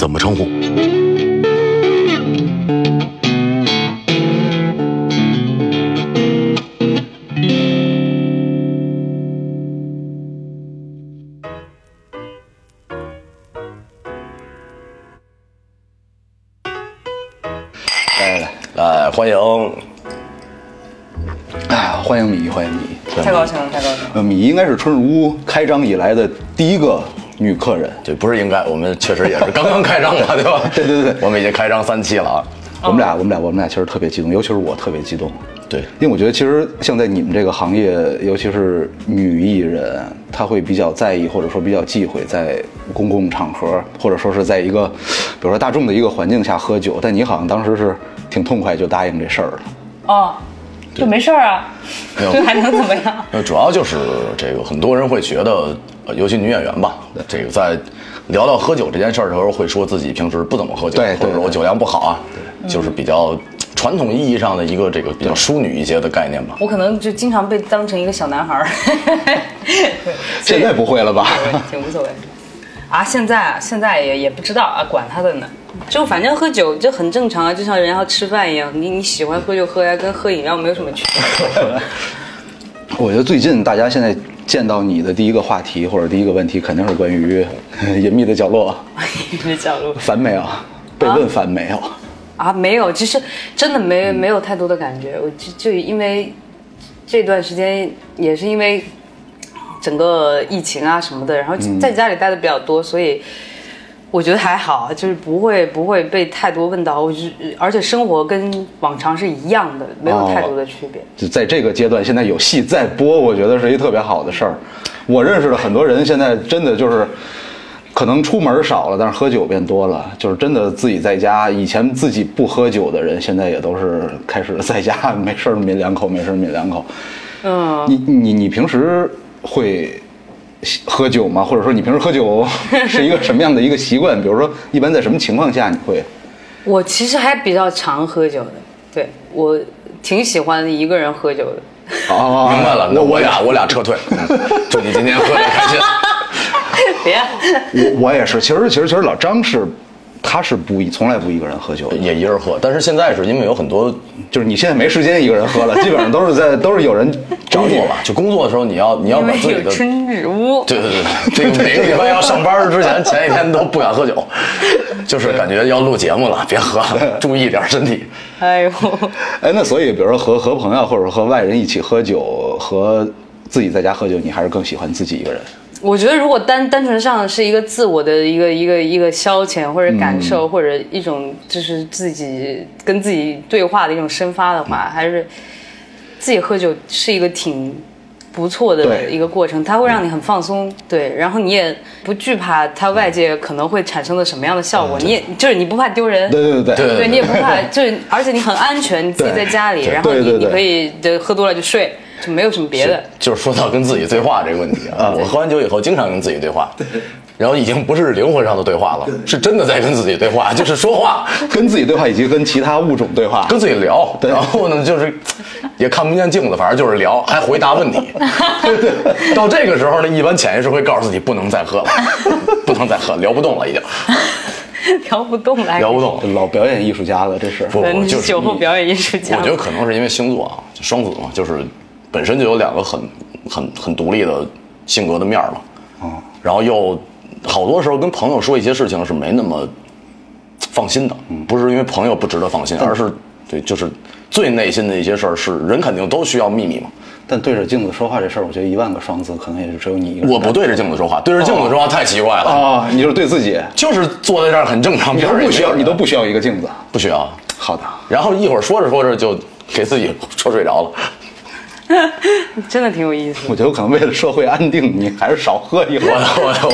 怎么称呼？来来来，欢迎来，啊，欢迎米，欢迎米。太高兴了，太高兴了。呃，米应该是春日屋开张以来的第一个女客人。对，不是应该，我们确实也是刚刚开张嘛，对吧？对对对我们已经开张三期了啊。我们俩，我们俩，我们俩其实特别激动，尤其是我特别激动。对，因为我觉得其实像在你们这个行业，尤其是女艺人，她会比较在意或者说比较忌讳在公共场合，或者说是在一个，比如说大众的一个环境下喝酒。但你好像当时是挺痛快就答应这事儿了。哦，就没事儿啊，这还能怎么样？呃，主要就是这个，很多人会觉得，呃尤其女演员吧，这个在聊到喝酒这件事儿的时候，会说自己平时不怎么喝酒，对对对或者说我酒量不好啊，就是比较传统意义上的一个这个比较淑女一些的概念吧。我可能就经常被当成一个小男孩儿，现在不会了吧？挺无所谓。啊，现在啊，现在也也不知道啊，管他的呢。就反正喝酒就很正常啊，就像人要吃饭一样，你你喜欢喝就喝呀，跟喝饮料没有什么区别。我觉得最近大家现在见到你的第一个话题或者第一个问题，肯定是关于 隐秘的角落，隐秘的角落烦没有？被问烦没有？啊，没有，其实真的没没有太多的感觉。我就就因为这段时间也是因为整个疫情啊什么的，然后在家里待的比较多，所以我觉得还好，就是不会不会被太多问到。我就而且生活跟往常是一样的，没有太多的区别。就在这个阶段，现在有戏在播，我觉得是一特别好的事儿。我认识的很多人，现在真的就是，可能出门少了，但是喝酒变多了。就是真的自己在家，以前自己不喝酒的人，现在也都是开始在家没事儿抿两口，没事儿抿两口。嗯，你你你平时会喝酒吗？或者说你平时喝酒 是一个什么样的一个习惯？比如说，一般在什么情况下你会？我其实还比较常喝酒的，对我挺喜欢一个人喝酒的。哦明白了，那我俩我俩撤退，嗯祝你今天喝的开心。别，我我也是，其实其实其实老张是，他是不一从来不一个人喝酒的。也一人喝，但是现在是因为有很多就是你现在没时间一个人喝了，基本上都是在都是有人找你工作嘛，就工作的时候你要你要把自己的春日屋。对对对，这个每个礼拜要上班之前，前一天都不敢喝酒，就是感觉要录节目了，别喝了，注意点身体。哎呦，哎，那所以比如说和和朋友或者和外人一起喝酒，和自己在家喝酒，你还是更喜欢自己一个人？我觉得如果单单纯上是一个自我的一个一个一个消遣或者感受，或者一种就是自己跟自己对话的一种生发的话，还是自己喝酒是一个挺不错的一个过程，它会让你很放松，对，然后你也不惧怕它外界可能会产生的什么样的效果，你也就是你不怕丢人，对对对对。对你也不怕，就是而且你很安全，你自己在家里，然后你你可以就喝多了就睡，就没有什么别的。就是说到跟自己对话这个问题啊，我喝完酒以后经常跟自己对话，然后已经不是灵魂上的对话了，是真的在跟自己对话，就是说话，跟自己对话，以及跟其他物种对话。跟自己聊，然后呢就是也看不见镜子，反正就是聊，还回答问题。到这个时候呢，一般潜意识会告诉自己不能再喝了，不能再喝，聊不动了已经，聊不动了，聊不动。老表演艺术家了，这是。不不，你就是是酒后表演艺术家。我觉得可能是因为星座啊，双子嘛，就是本身就有两个很很很独立的性格的面儿嘛。哦，然后又好多时候跟朋友说一些事情是没那么放心的，不是因为朋友不值得放心，而是对，就是最内心的一些事儿是人肯定都需要秘密嘛。但对着镜子说话这事儿，我觉得一万个双子可能也就只有你一个。我不对着镜子说话，对着镜子说话太奇怪了，啊，你就是对自己，就是坐在这儿很正常，你都不需要，你都不需要一个镜子。不需要。好的，然后一会儿说着说着就给自己说睡着了。真的挺有意思我。觉得我可能为了社会安定，你还是少喝一会我儿。我我。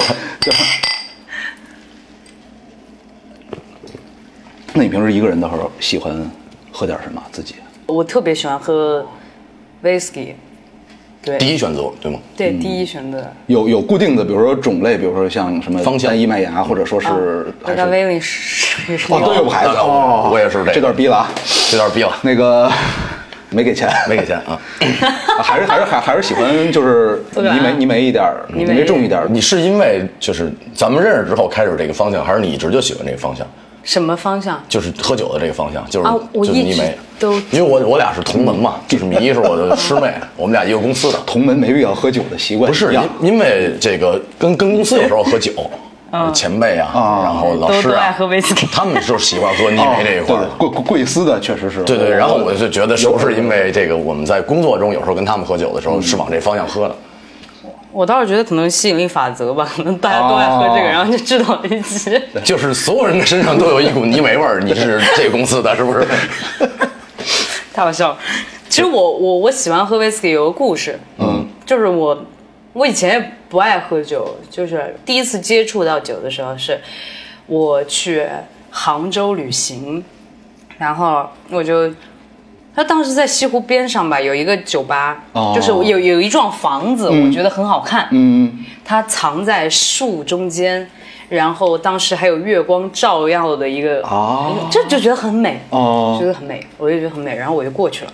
那你平时一个人的时候喜欢喝点什么？自己？我特别喜欢喝 whisky，对，第一选择对吗？对，第一选择。有有固定的，比如说种类，比如说像什么方向单一麦芽，或者说是威利是哦，都有牌子那哦，我也是这个这段逼了啊。这段逼了。那个没给钱，没给钱啊。啊 还是还是还还是喜欢就是泥煤泥煤一点儿，泥煤煤重一点儿。你是因为就是咱们认识之后开始这个方向，还是你一直就喜欢这个方向？什么方向？就是喝酒的这个方向，就是、就是泥煤。都因为我我俩是同门嘛，就是米一是我的师妹，我们俩一个公司的。同门没必要喝酒的习惯不是因因为这个跟跟公司有时候喝酒，前辈啊，啊然后老师都都爱啊，喝威士忌他们就是喜欢喝泥哦煤这一块。贵贵贵司的确实是，对对，然后我就觉得是不是因为为这个我们在工作中有时候跟他们喝酒的时候是往这方向喝的？我倒是觉得可能吸引力法则吧，可 能大家都爱喝这个，哦然后就知道一起。就是所有人的身上都有一股泥煤味儿，你是这个公司的，是不是？太好笑了。其实我我我喜欢喝威士忌有个故事，嗯，就是我我以前也不爱喝酒，就是第一次接触到酒的时候是我去杭州旅行，然后我就。他当时在西湖边上吧，有一个酒吧，哦。就是有有一幢房子，我觉得很好看，嗯，它藏在树中间，然后当时还有月光照耀的一个，哦就就觉得很美，哦。觉得很美，我就觉得很美，然后我就过去了，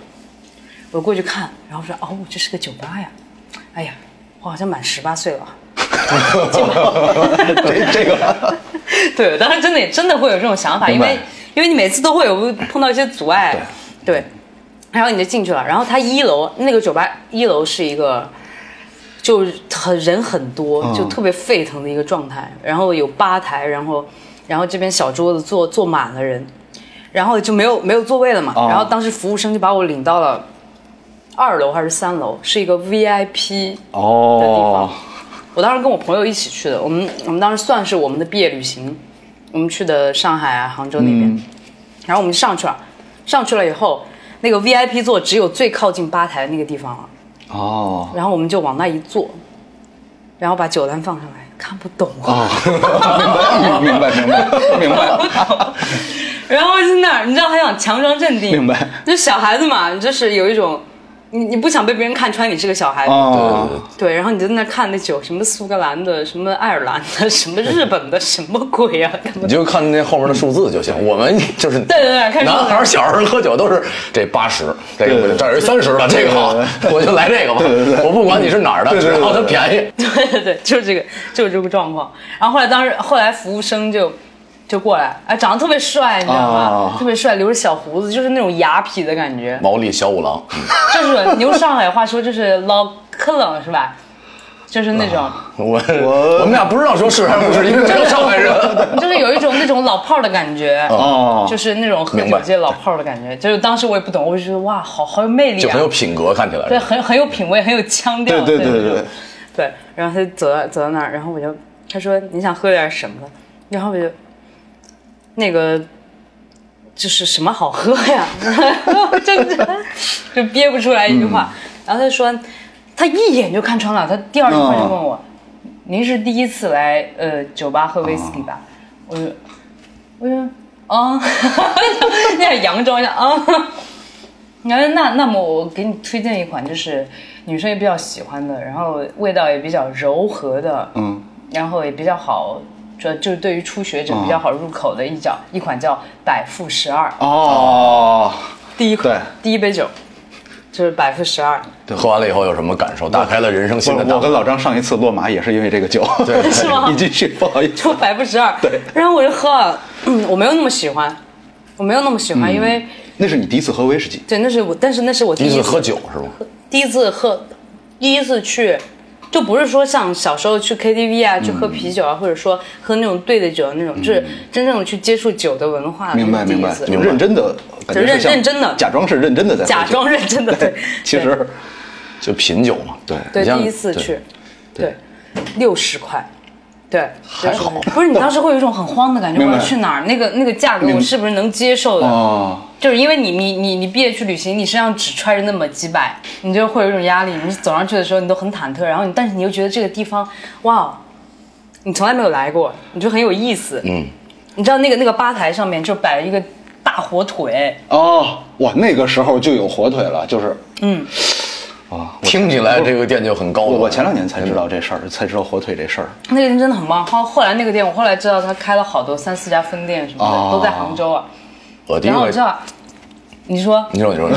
我过去看，然后说哦，这是个酒吧呀，哎呀，我好像满十八岁了。啊，这这个。对，当时真的也真的会有这种想法，因为因为你每次都会有碰到一些阻碍，对，然后你就进去了，然后它一楼那个酒吧一楼是一个。就很人很多，嗯就特别沸腾的一个状态，然后有吧台，然后然后这边小桌子坐坐满了人，然后就没有没有座位了嘛，哦然后当时服务生就把我领到了二楼还是三楼，是一个 VIP 哦，我当时跟我朋友一起去的，我们我们当时算是我们的毕业旅行，我们去的上海啊、杭州那边，然后我们就上去了，上去了以后，那个 VIP 座只有最靠近吧台那个地方了，哦。然后我们就往那一坐，然后把酒单放上来，看不懂啊，哦，明白明白明白明白。然后在那儿，你知道还想强装镇定，明白，就小孩子嘛，就是有一种。你你不想被别人看穿你是个小孩子，哦，对，然后你就在那看那酒，什么苏格兰的，什么爱尔兰的，什么日本的，什么鬼啊？你就看那后面的数字就行。我们就是对对对男孩儿小时候喝酒都是这八十，这个这儿有三十的，这个好，我就来这个吧。我不管你是哪儿的，只要它便宜。对对对，就是这个，就是这个状况。然后后来当时后来服务生就就过来，哎，长得特别帅，你知道吗？啊特别帅，留着小胡子，就是那种雅痞的感觉，毛利小五郎，就是你用上海话说就是老克冷是吧？就是那种，我我们俩不知道说是还是不是，因为没有上海人。就是有一种那种老炮儿的感觉。哦，就是那种喝酒界老炮儿的感觉，就是当时我也不懂，我就觉得哇，好好有魅力啊就很有，品格，看起来对，很很有品味，很有腔调，对对对那种对对对，然后他就走到走到那儿，然后我就他说你想喝点什么？然后我就那个就是什么好喝呀？就就就憋不出来一句话。然后他说他一眼就看穿了，他第二句话就问我：“您是第一次来呃酒吧喝威士忌吧？”我就我就啊，那样佯装一下啊。然后那那么我给你推荐一款，就是女生也比较喜欢的，然后味道也比较柔和的，嗯，然后也比较好，就就是对于初学者比较好入口的一叫、一款叫百富十二，哦，第一款对。第一杯酒就是百富十二，对。喝完了以后有什么感受？打开了人生新的大门。我我跟老张上一次落马也是因为这个酒，对 是吗？你继续，不好意思，就百富十二，对。然后我就喝了，嗯，我没有那么喜欢，我没有那么喜欢，因为那是你第一次喝威士忌，对，那是我，但是那是我第一第一次喝酒是吗？第一次喝，第一次去，就不是说像小时候去 KTV 啊，去喝啤酒啊，或者说喝那种兑的酒的那种，就是真正去接触酒的文化，明白明白那是第一次，认真的，就认认真的假装是认真的在假装认真的，对，其实就品酒嘛。对对，第一次去，对，六十块。对，还好不是你当时会有一种很慌的感觉，我要去哪儿？那个那个价格我是不是能接受的？哦，就是因为你你你你毕业去旅行，你身上只揣着那么几百，你就会有一种压力。你走上去的时候，你都很忐忑，然后你但是你又觉得这个地方，哇，你从来没有来过，你就很有意思。嗯，你知道那个那个吧台上面就摆了一个大火腿，哦，哇，那个时候就有火腿了，就是，嗯，啊，听起来这个店就很高端。我我前两年才知道这事儿，才知道火腿这事儿。那个店真的很棒。后后来那个店，我后来知道他开了好多三四家分店什么的，哦都在杭州啊。我第一回然后我知道，你说你说你说，你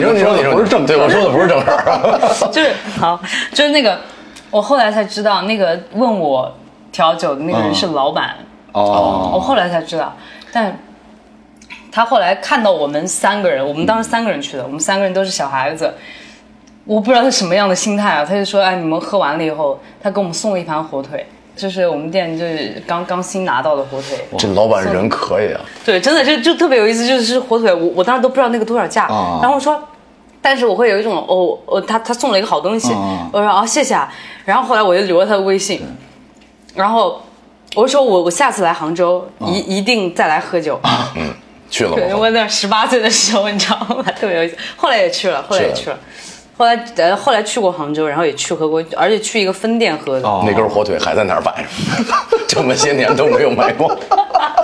说你 说你说，不是正对我说的不是正事儿。就是好，就是那个，我后来才知道，那个问我调酒的那个人是老板，哦，我后来才知道，但他后来看到我们三个人，我们当时三个人去的，我们三个人都是小孩子，我不知道他什么样的心态啊，他就说，哎，你们喝完了以后，他给我们送了一盘火腿。就是我们店就是刚刚新拿到的火腿，这老板人可以啊，对，真的就就特别有意思，就是火腿，我我当时都不知道那个多少价，啊。然后我说，但是我会有一种哦哦，他他送了一个好东西，啊我说哦谢谢啊，然后后来我就留了他的微信，然后我说我我下次来杭州一一定再来喝酒，嗯去了对，吗？我那十八岁的时候你知道吗？特别有意思，后来也去了，后来也去了。后来呃，后来去过杭州，然后也去喝过，而且去一个分店喝的。哦那根火腿还在那儿摆着，这么些年都没有卖光。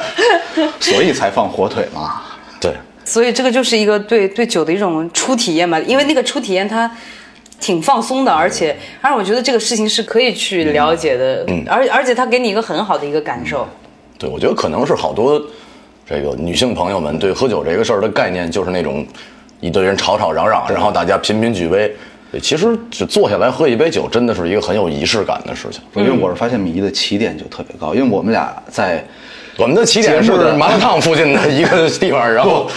所以才放火腿嘛。对，所以这个就是一个对对酒的一种初体验嘛，因为那个初体验它挺放松的，而且而我觉得这个事情是可以去了解的，嗯而而且它给你一个很好的一个感受。对，我觉得可能是好多这个女性朋友们对喝酒这个事儿的概念就是那种一堆人吵吵嚷嚷，然后大家频频举杯。其实就坐下来喝一杯酒，真的是一个很有仪式感的事情。因为我是发现米一的起点就特别高，因为我们俩在，我们的起点是麻辣烫附近的一个地方，然后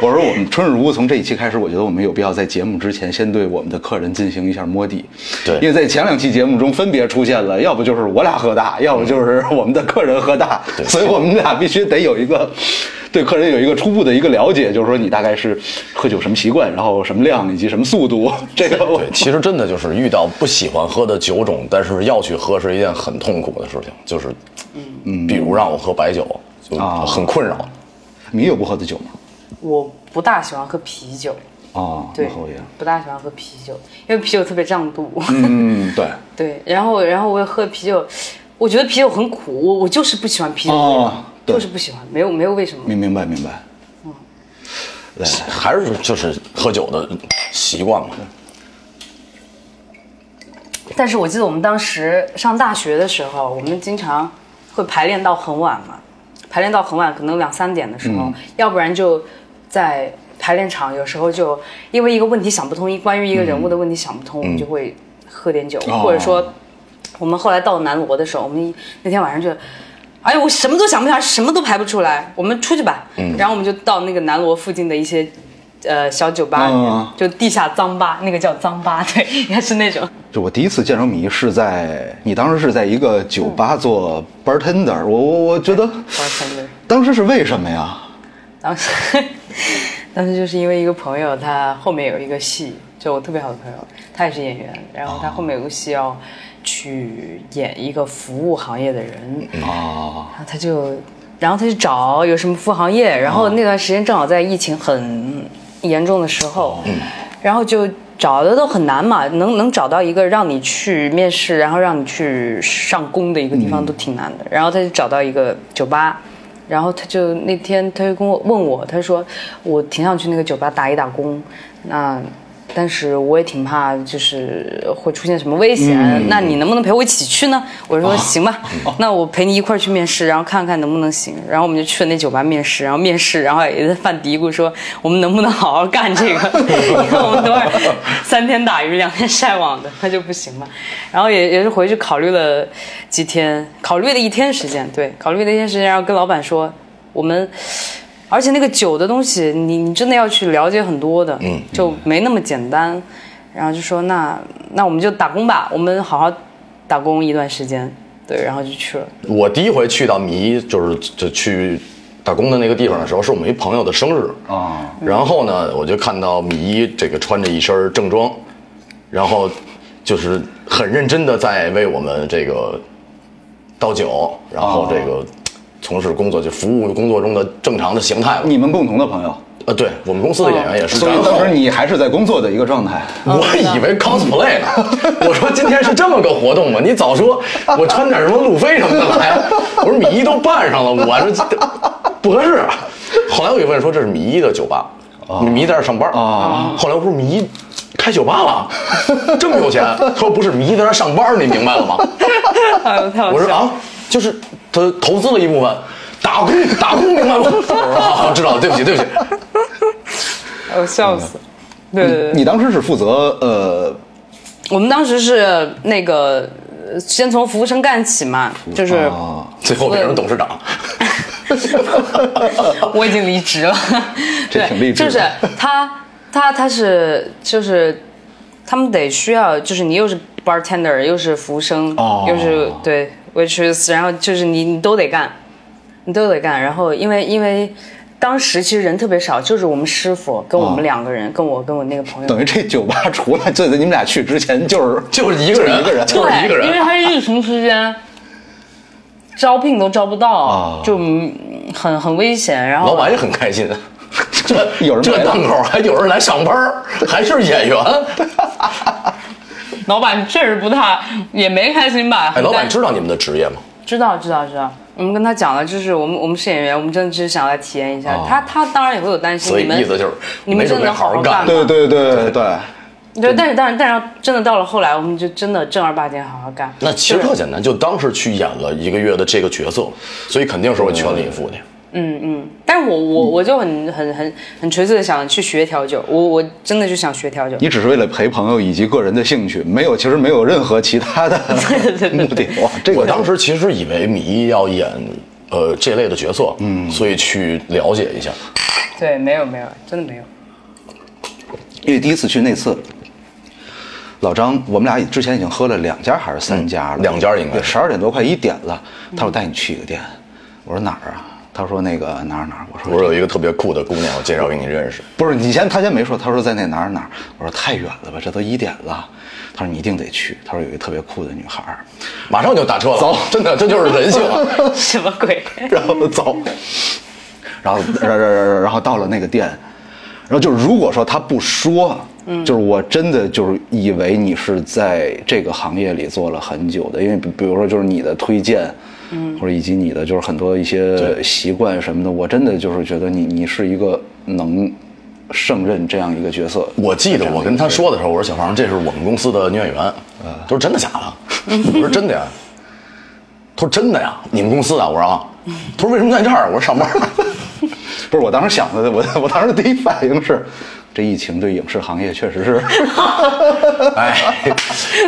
我说我们春日屋从这一期开始，我觉得我们有必要在节目之前先对我们的客人进行一下摸底。对因为在前两期节目中分别出现了，要不就是我俩喝大，要不就是我们的客人喝大，所以我们俩必须得有一个对客人有一个初步的一个了解，就是说你大概是喝酒什么习惯，然后什么量以及什么速度，这个对，其实真的就是遇到不喜欢喝的酒种，但是要去喝是一件很痛苦的事情，就是，嗯，比如让我喝白酒，就啊很困扰。你有不喝的酒吗？我不大喜欢喝啤酒，啊，对不大喜欢喝啤酒，因为啤酒特别胀肚。嗯，对。对，然后然后我也喝啤酒，我觉得啤酒很苦，我我就是不喜欢啤酒味道，哦就是不喜欢，没有没有为什么。明明白明白。对，还是就是喝酒的习惯嘛。但是我记得我们当时上大学的时候，我们经常会排练到很晚嘛，排练到很晚，可能两三点的时候，要不然就在排练场，有时候就因为一个问题想不通，一关于一个人物的问题想不通，我们就会喝点酒，哦或者说我们后来到南锣的时候，我们那天晚上就。哎呀，我什么都想不起来，什么都排不出来。我们出去吧，然后我们就到那个南锣附近的一些，呃，小酒吧里面，嗯。就地下脏吧，那个叫脏吧，对，应该是那种。就我第一次见着米是在你当时是在一个酒吧做 bartender，我我我觉得 bartender 当时是为什么呀？当时，当时就是因为一个朋友，他后面有一个戏，就我特别好的朋友，他也是演员，然后他后面有个戏要去演一个服务行业的人，啊，然后他就，然后他就找有什么服务行业，然后那段时间正好在疫情很严重的时候，然后就找的都很难嘛，能能找到一个让你去面试，然后让你去上工的一个地方都挺难的。然后他就找到一个酒吧，然后他就那天他就跟我问我，他说我挺想去那个酒吧打一打工，那。但是我也挺怕，就是会出现什么危险。那你能不能陪我一起去呢？我说行吧，那我陪你一块儿去面试，然后看看能不能行。然后我们就去了那酒吧面试，然后面试，然后也在犯嘀咕说我们能不能好好干这个？因 为我们都是三天打鱼两天晒网的，那就不行吧。然后也也是回去考虑了几天，考虑了一天时间，对，考虑了一天时间，然后跟老板说我们。而且那个酒的东西，你你真的要去了解很多的，嗯，就没那么简单。然后就说那那我们就打工吧，我们好好打工一段时间，对，然后就去了。我第一回去到迷，就是就去打工的那个地方的时候，是我们一朋友的生日啊。然后呢，我就看到米一这个穿着一身正装，然后就是很认真的在为我们这个倒酒，然后这个从事工作，就服务工作中的正常的形态吧。你们共同的朋友，呃，对我们公司的演员也是。所以当时你还是在工作的一个状态。我以为 cosplay 呢，我说今天是这么个活动吗？你早说，我穿点什么路飞什么的来。我说米一都扮上了，我这不合适。啊后来我一问说这是米一的酒吧，米一在这上班啊。后来我说米一开酒吧了，这么有钱。他说不是，米一在这上班，你明白了吗？我说啊，就是他投资了一部分，打工打工明白吗？我知道了，对不起对不起。我笑死。对对对，你当时是负责呃我们当时是那个呃先从服务生干起嘛，就是啊最后变成董事长。我已经离职了，对这挺励志就是他他他是就是他们得需要，就是你又是 bartender 又是服务生，哦又是对 waitress，然后就是你你都得干，你都得干。然后因为因为当时其实人特别少，就是我们师傅跟我们哦两个人，跟我跟我那个朋友。等于这酒吧 除了就在你们俩去之前就是 就是一个人，一个人就是一个人，因为人。他是疫情期间，招聘都招不到，啊就嗯很很危险。然后老板也很开心，这这有人这档口还有人来上班儿，还是演员。老板确实不太，也没开心吧？哎，老板知道你们的职业吗？知道知道知道，我们跟他讲了，就是我们我们是演员，我们真的只是想来体验一下。哦他他当然也会有担心，所以你们意思就是你们真的能好好干干对对对对对，对，但是但是但是真的到了后来，我们就真的正儿八经好好干。那其实特简单，就当时去演了一个月的这个角色，所以肯定是会全力以赴的。嗯嗯嗯，但是我我我就很很很很纯粹的想去学调酒，我我真的就想学调酒。你只是为了陪朋友以及个人的兴趣，没有其实没有任何其他的 目的。哇，这个我当时其实以为米一要演呃这类的角色，嗯，所以去了解一下。对，没有没有，真的没有。因为第一次去那次，老张，我们俩之前已经喝了两家还是三家了？嗯两家应该是十二点多快一点了。他说带你去一个店，我说哪儿啊？他说那个哪儿哪儿。我说我说有一个特别酷的姑娘，我介绍给你认识。不是你先，他先没说，他说在那哪儿哪儿。我说太远了吧，这都一点了。他说你一定得去。他说有一个特别酷的女孩儿，马上就打车了，走真的，这就是人性啊！什么鬼？然后走，然后然然然后然后到了那个店，然后就是如果说他不说，嗯，就是我真的就是以为你是在这个行业里做了很久的，因为比比如说就是你的推荐，嗯，或者以及你的就是很多一些习惯什么的，我真的就是觉得你你是一个能胜任这样一个角色。我记得我跟他说的时候，我说小黄，这是我们公司的女演员。他说真的假的？我说真的呀。他说真的呀，你们公司的？我说啊。他说为什么在这儿？我说上班。不是我当时想的，我我当时第一反应是，这疫情对影视行业确实是。哎，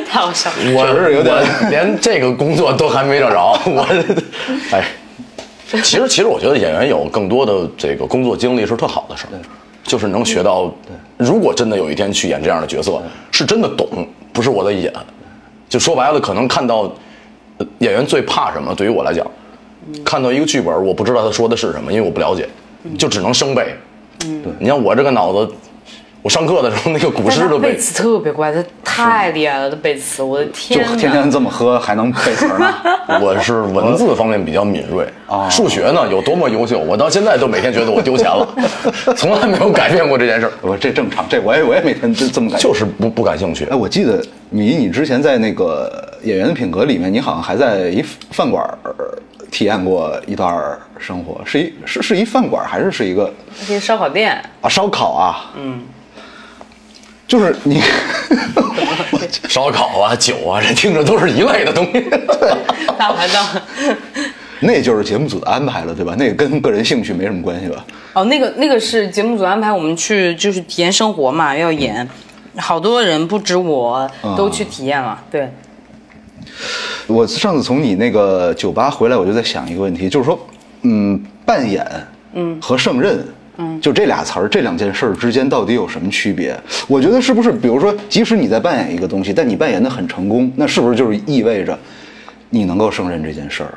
太好笑了。我确实有点连这个工作都还没找着。我，哎，其实其实我觉得演员有更多的这个工作经历是特好的事儿，就是能学到。如果真的有一天去演这样的角色，是真的懂，不是我在演。就说白了，可能看到呃演员最怕什么？对于我来讲，看到一个剧本，我不知道他说的是什么，因为我不了解，就只能生背。嗯，你像我这个脑子，我上课的时候那个古诗都背。他背词特别怪，他太厉害了，他背词，我的天就！天天这么喝还能背词儿呢？我是文字方面比较敏锐哦数学呢有多么优秀，我到现在都每天觉得我丢钱了，从来没有改变过这件事儿，我这正常，这我也我也每天就这么感。就是不不感兴趣哎，。我记得你，你之前在那个演员的品格里面，你好像还在一饭馆儿体验过一段儿生活，是一是是一饭馆儿还是是一个这些烧烤店，啊烧烤啊？嗯，就是你，烧烤啊、酒啊，这听着都是一类的东西。大排档。那就是节目组的安排了，对吧？那个跟个人兴趣没什么关系吧？哦，那个那个是节目组安排我们去，就是体验生活嘛，要演，好多人不止我都去体验了。对，我上次从你那个酒吧回来，我就在想一个问题，就是说，嗯，扮演，嗯，和胜任，嗯，就这俩词儿，这两件事儿之间到底有什么区别？我觉得是不是，比如说，即使你在扮演一个东西，但你扮演的很成功，那是不是就是意味着你能够胜任这件事儿？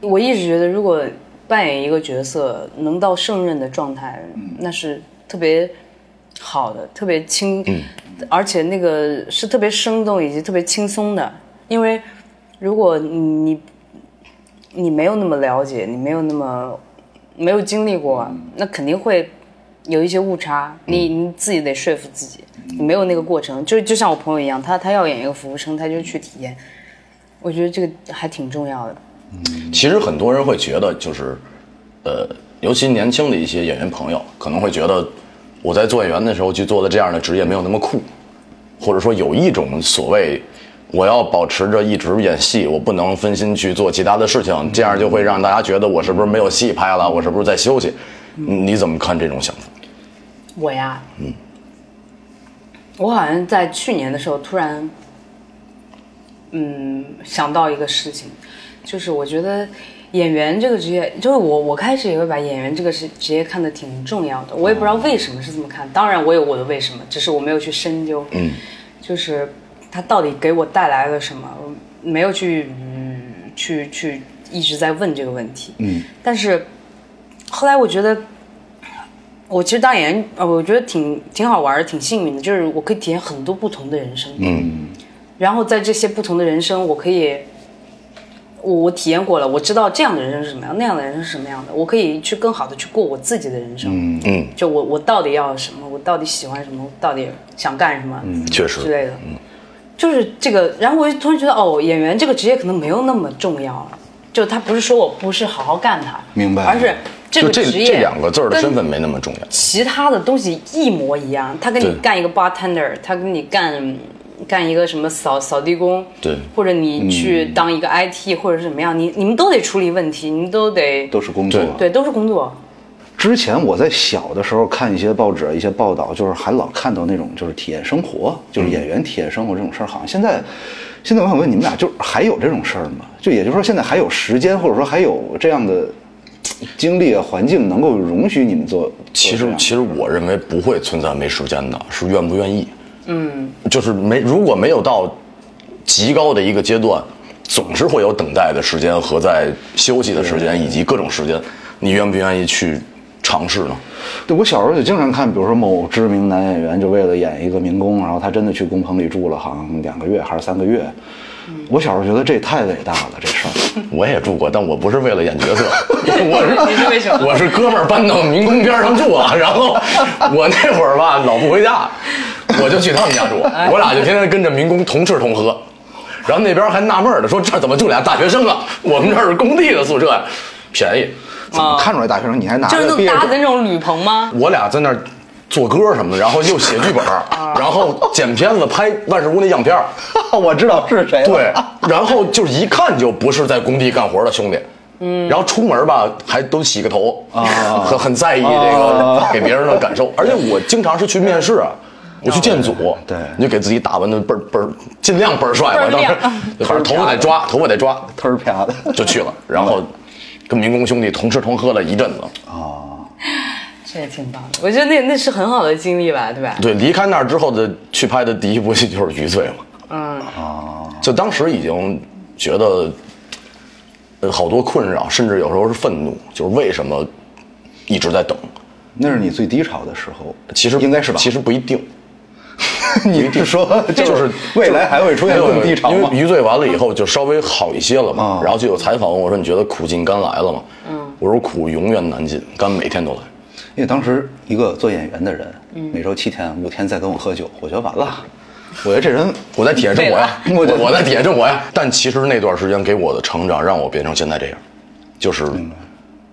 我一直觉得，如果扮演一个角色能到胜任的状态，那是特别好的，特别轻，而且那个是特别生动以及特别轻松的。因为如果你你没有那么了解，你没有那么没有经历过，那肯定会有一些误差。你你自己得说服自己，你没有那个过程。就就像我朋友一样，他他要演一个服务生，他就去体验。我觉得这个还挺重要的。其实很多人会觉得，就是，呃，尤其年轻的一些演员朋友，可能会觉得我在做演员的时候去做的这样的职业没有那么酷，或者说有一种所谓我要保持着一直演戏，我不能分心去做其他的事情，这样就会让大家觉得我是不是没有戏拍了，我是不是在休息？嗯你怎么看这种想法？我呀，嗯，我好像在去年的时候突然，嗯，想到一个事情，就是我觉得演员这个职业，就是我我开始也会把演员这个是职业看得挺重要的。我也不知道为什么是这么看，当然我有我的为什么，只是我没有去深究。嗯，就是他到底给我带来了什么，我没有去、嗯、去去一直在问这个问题。嗯，但是后来我觉得。我其实当演员，呃，我觉得挺挺好玩的，挺幸运的，就是我可以体验很多不同的人生。嗯，然后在这些不同的人生，我可以，我我体验过了，我知道这样的人生是什么样，那样的人生是什么样的，我可以去更好的去过我自己的人生。嗯嗯，就我我到底要什么，我到底喜欢什么，我到底想干什么，嗯，确实之类的。嗯，就是这个，然后我就突然觉得，哦，演员这个职业可能没有那么重要了，就他不是说我不是好好干它，明白，而是。这个职业这两个字儿的身份没那么重要，其他的东西一模一样。他跟你干一个 bartender，他跟你干干一个什么扫扫地工，对，或者你去当一个 IT 或者是怎么样，你你们都得处理问题，你们都得都是工作，对，都是工作。之前我在小的时候看一些报纸、一些报道，就是还老看到那种就是体验生活，就是演员体验生活这种事儿。好像现在，现在我想问你们俩，就还有这种事儿吗？就也就是说，现在还有时间，或者说还有这样的。经历啊，环境能够容许你们做。其实，其实我认为不会存在没时间的，是愿不愿意。嗯，就是没如果没有到极高的一个阶段，总是会有等待的时间和在休息的时间以及各种时间，你愿不愿意去尝试呢？对我小时候就经常看，比如说某知名男演员，就为了演一个民工，然后他真的去工棚里住了，好像两个月还是三个月。我小时候觉得这太伟大了，这事儿。我也住过，但我不是为了演角色，我是？我是哥们儿搬到民工边上住啊，然后我那会儿吧老不回家，我就去他们家住，我俩就天天跟着民工同吃同喝，然后那边还纳闷的说这怎么住俩大学生啊？我们这是工地的宿舍，便宜。怎么看出来大学生？你还拿就是那种搭的那种铝棚吗？我俩在那儿。做歌什么的，然后又写剧本，然后剪片子，拍万事屋那样片 我知道是谁。对，然后就是一看就不是在工地干活的兄弟。嗯，然后出门吧还都洗个头啊，很很在意这个给别人的感受。而且我经常是去面试啊，我去见组，对，你就给自己打扮的倍儿倍儿，尽量倍儿帅吧。当时 反正头发得抓，头发得抓，忒儿啪的就去了。然后跟民工兄弟同吃同喝了一阵子。啊。这也挺棒的，我觉得那那是很好的经历吧，对吧？对，离开那儿之后的去拍的第一部戏就是《余罪》嘛。嗯啊，就当时已经觉得，呃，好多困扰，甚至有时候是愤怒，就是为什么一直在等？那是你最低潮的时候，其实应该是吧？其实不一定。你是说，就是未来还会出现更低潮吗？因为《余罪》完了以后就稍微好一些了嘛，然后就有采访问我说：“你觉得苦尽甘来了吗？”嗯，我说：“苦永远难尽，甘每天都来。”因为当时一个做演员的人，每周七天五天在跟我喝酒，我觉得完了。我觉得这人 我在体验生活呀，我我在体验生活呀。但其实那段时间给我的成长，让我变成现在这样，就是，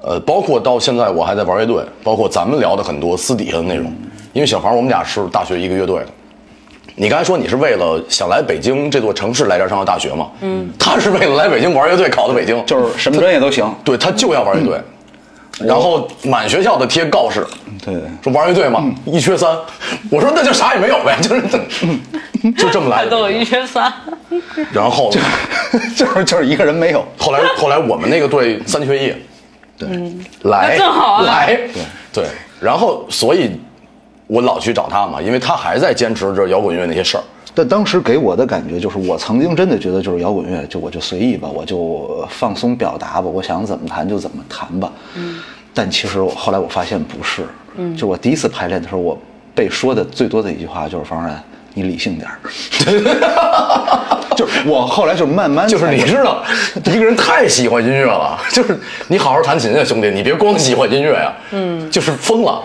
呃，包括到现在我还在玩乐队，包括咱们聊的很多私底下的内容。因为小黄，我们俩是大学一个乐队的。你刚才说你是为了想来北京这座城市来这上的大学嘛？嗯，他是为了来北京玩乐队考的北京，就是什么专业都行。对他就要玩乐队。然后满学校的贴告示，对，说玩乐队嘛，一缺三。我说那就啥也没有呗，就是 就这么来的。都有一缺三。然后就是就是一个人没有。后来后来我们那个队三缺一，对，来正好来，对对。然后所以，我老去找他嘛，因为他还在坚持着摇滚乐那些事儿。但当时给我的感觉就是，我曾经真的觉得就是摇滚乐，就我就随意吧，我就放松表达吧，我想怎么弹就怎么弹吧。嗯。但其实我后来我发现不是。嗯。就我第一次排练的时候，我被说的最多的一句话就是：“方然，你理性点儿。”就是我后来就慢慢就是你知道，一个人太喜欢音乐了，就是你好好弹琴啊，兄弟，你别光喜欢音乐呀。嗯。就是疯了。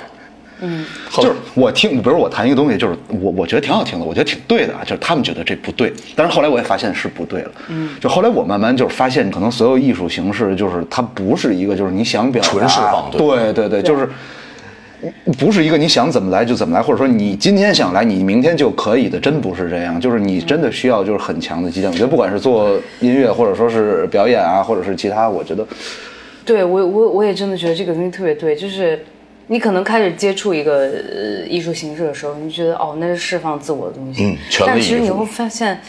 嗯，就是我听，比如我弹一个东西，就是我我觉得挺好听的，我觉得挺对的啊，就是他们觉得这不对，但是后来我也发现是不对了。嗯，就后来我慢慢就是发现，可能所有艺术形式就是它不是一个就是你想表达纯释放，对对对，就是不是一个你想怎么来就怎么来，或者说你今天想来，你明天就可以的，真不是这样。就是你真的需要就是很强的激将。我觉得不管是做音乐，或者说是表演啊，或者是其他，我觉得，对我我我也真的觉得这个东西特别对，就是。你可能开始接触一个呃艺术形式的时候，你觉得哦，那是释放自我的东西。嗯全但其实你会发现，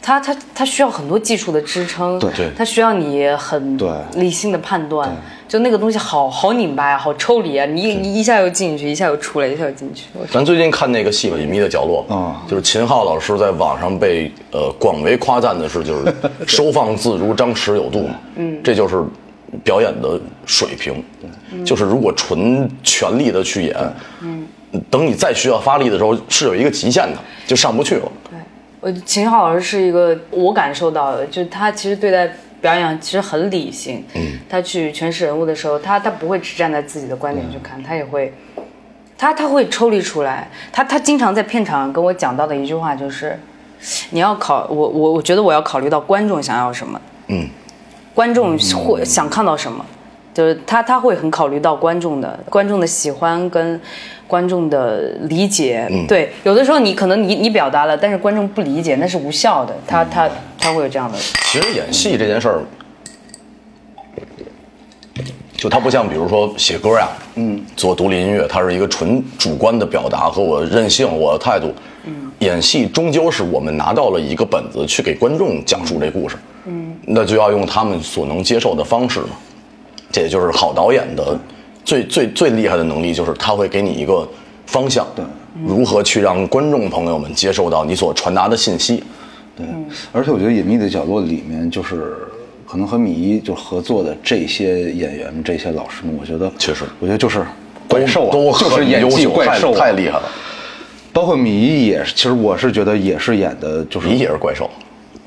它它它需要很多技术的支撑，对对它需要你很对理性的判断。就那个东西好好拧巴呀，好抽离啊！你你一下又进去，一下又出来，一下又进去。咱最近看那个戏吧，《隐秘的角落》啊就是秦昊老师在网上被呃广为夸赞的是，就是收放自如，张弛有度嘛。嗯，这就是表演的水平。就是如果纯全力的去演，嗯，等你再需要发力的时候，是有一个极限的，就上不去了。对，我秦昊老师是一个我感受到的，就是他其实对待表演其实很理性。嗯，他去诠释人物的时候，他他不会只站在自己的观点去看，他也会，他他会抽离出来。他他经常在片场跟我讲到的一句话就是，你要考我我我觉得我要考虑到观众想要什么。嗯，观众会想看到什么，就是他他会很考虑到观众的观众的喜欢跟观众的理解。对，有的时候你可能你你表达了，但是观众不理解，那是无效的。他他他会有这样的。其实演戏这件事儿，就它不像比如说写歌呀，嗯，做独立音乐，它是一个纯主观的表达和我任性我的态度。嗯，演戏终究是我们拿到了一个本子去给观众讲述这故事，嗯，那就要用他们所能接受的方式嘛。这也就是好导演的最最最厉害的能力，就是他会给你一个方向，对，如何去让观众朋友们接受到你所传达的信息。对，而且我觉得《隐秘的角落》里面就是可能和米一就合作的这些演员们、这些老师们，我觉得确实我觉得就是怪兽啊，都就是很演技怪兽啊，太厉害了。包括米一也是，其实我是觉得也是演的，就是你也是怪兽，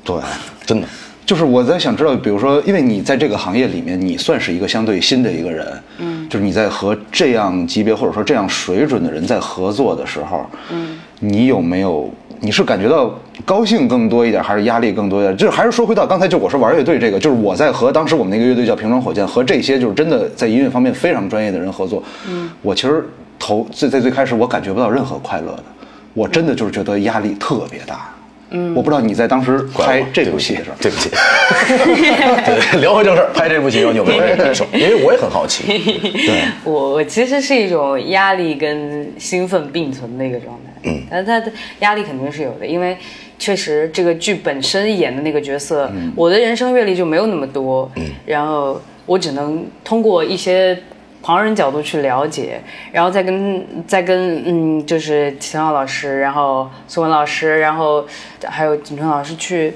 对，真的。就是我在想知道，比如说，因为你在这个行业里面，你算是一个相对新的一个人，嗯，就是你在和这样级别或者说这样水准的人在合作的时候，嗯，你有没有？你是感觉到高兴更多一点，还是压力更多一点？就是还是说回到刚才，就我说玩乐队这个，就是我在和当时我们那个乐队叫平装火箭，和这些就是真的在音乐方面非常专业的人合作，嗯，我其实头最在最开始我感觉不到任何快乐的，我真的就是觉得压力特别大。嗯，我不知道你在当时拍这部戏的时候，对不起，对，聊回正事儿，拍这部戏有有没有这感受？因为我也很好奇。对，我我其实是一种压力跟兴奋并存的一个状态，嗯，但他的压力肯定是有的，因为确实这个剧本身演的那个角色，我的人生阅历就没有那么多，嗯，然后我只能通过一些旁人角度去了解，然后再跟再跟嗯，就是秦昊老师，然后苏文老师，然后还有景春老师去。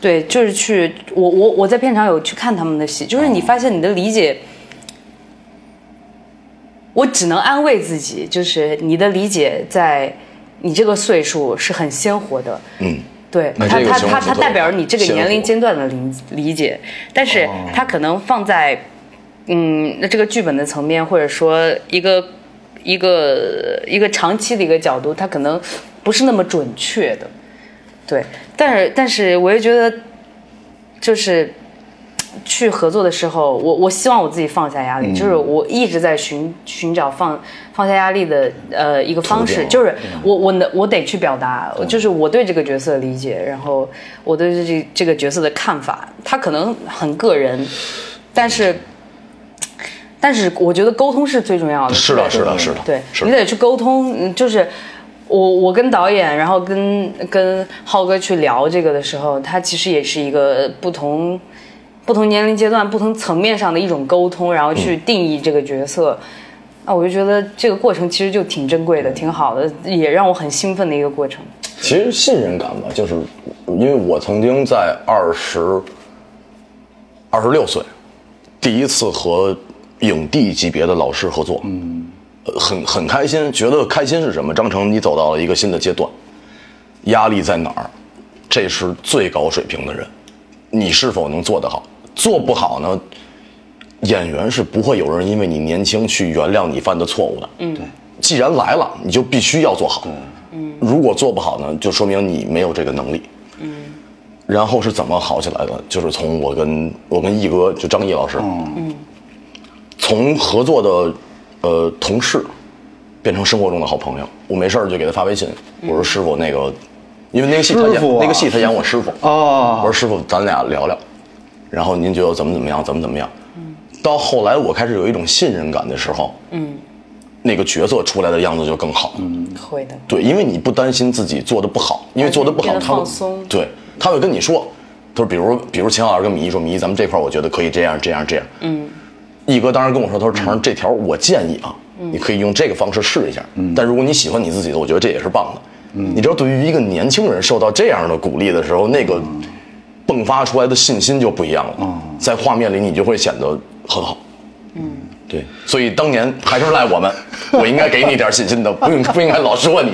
对，就是去我我我在片场有去看他们的戏，就是你发现你的理解，我只能安慰自己，就是你的理解在你这个岁数是很鲜活的，嗯，对那这个它它它形容词特别它代表着你这个年龄阶段的理理解，但是它可能放在嗯那这个剧本的层面，或者说一个一个一个长期的一个角度，它可能不是那么准确的。对，但是但是我也觉得，就是去合作的时候，我我希望我自己放下压力，就是我一直在寻寻找放放下压力的呃一个方式，就是我我能我得去表达，就是我对这个角色的理解，然后我对这这个角色的看法，他可能很个人，但是。但是我觉得沟通是最重要的。是的是的是的对你得去沟通，嗯就是我我跟导演，然后跟跟浩哥去聊这个的时候，他其实也是一个不同不同年龄阶段、不同层面上的一种沟通，然后去定义这个角色。那我就觉得这个过程其实就挺珍贵的，挺好的，也让我很兴奋的一个过程。其实信任感吧，就是因为我曾经在二十二十六岁，第一次和影帝级别的老师合作，嗯，很很开心，觉得开心是什么？张成，你走到了一个新的阶段，压力在哪儿？这是最高水平的人，你是否能做得好？做不好呢？演员是不会有人因为你年轻去原谅你犯的错误的，嗯，对。既然来了，你就必须要做好，嗯。如果做不好呢，就说明你没有这个能力，嗯。然后是怎么好起来的？就是从我跟我跟毅哥，就张毅老师，嗯，从合作的呃同事变成生活中的好朋友。我没事儿就给他发微信，我说师傅那个，因为那个戏他演、啊那个戏他演我师傅，哦我说师傅咱俩聊聊，然后您觉得怎么怎么样，怎么怎么样？到后来我开始有一种信任感的时候，嗯，那个角色出来的样子就更好。嗯，会的。对，因为你不担心自己做的不好，因为做的不好，他会放松对，他会跟你说，他说，比如比如秦昊老师跟米一说，米一，咱们这块我觉得可以这样这样这样。嗯，一哥当时跟我说，他说成儿这条我建议啊，你可以用这个方式试一下。嗯，但如果你喜欢你自己的，我觉得这也是棒的。嗯，你知道，对于一个年轻人受到这样的鼓励的时候，那个迸发出来的信心就不一样了。嗯在画面里，你就会显得很好。嗯，对，所以当年还是赖我们，我应该给你点信心的，不应不应该老说你。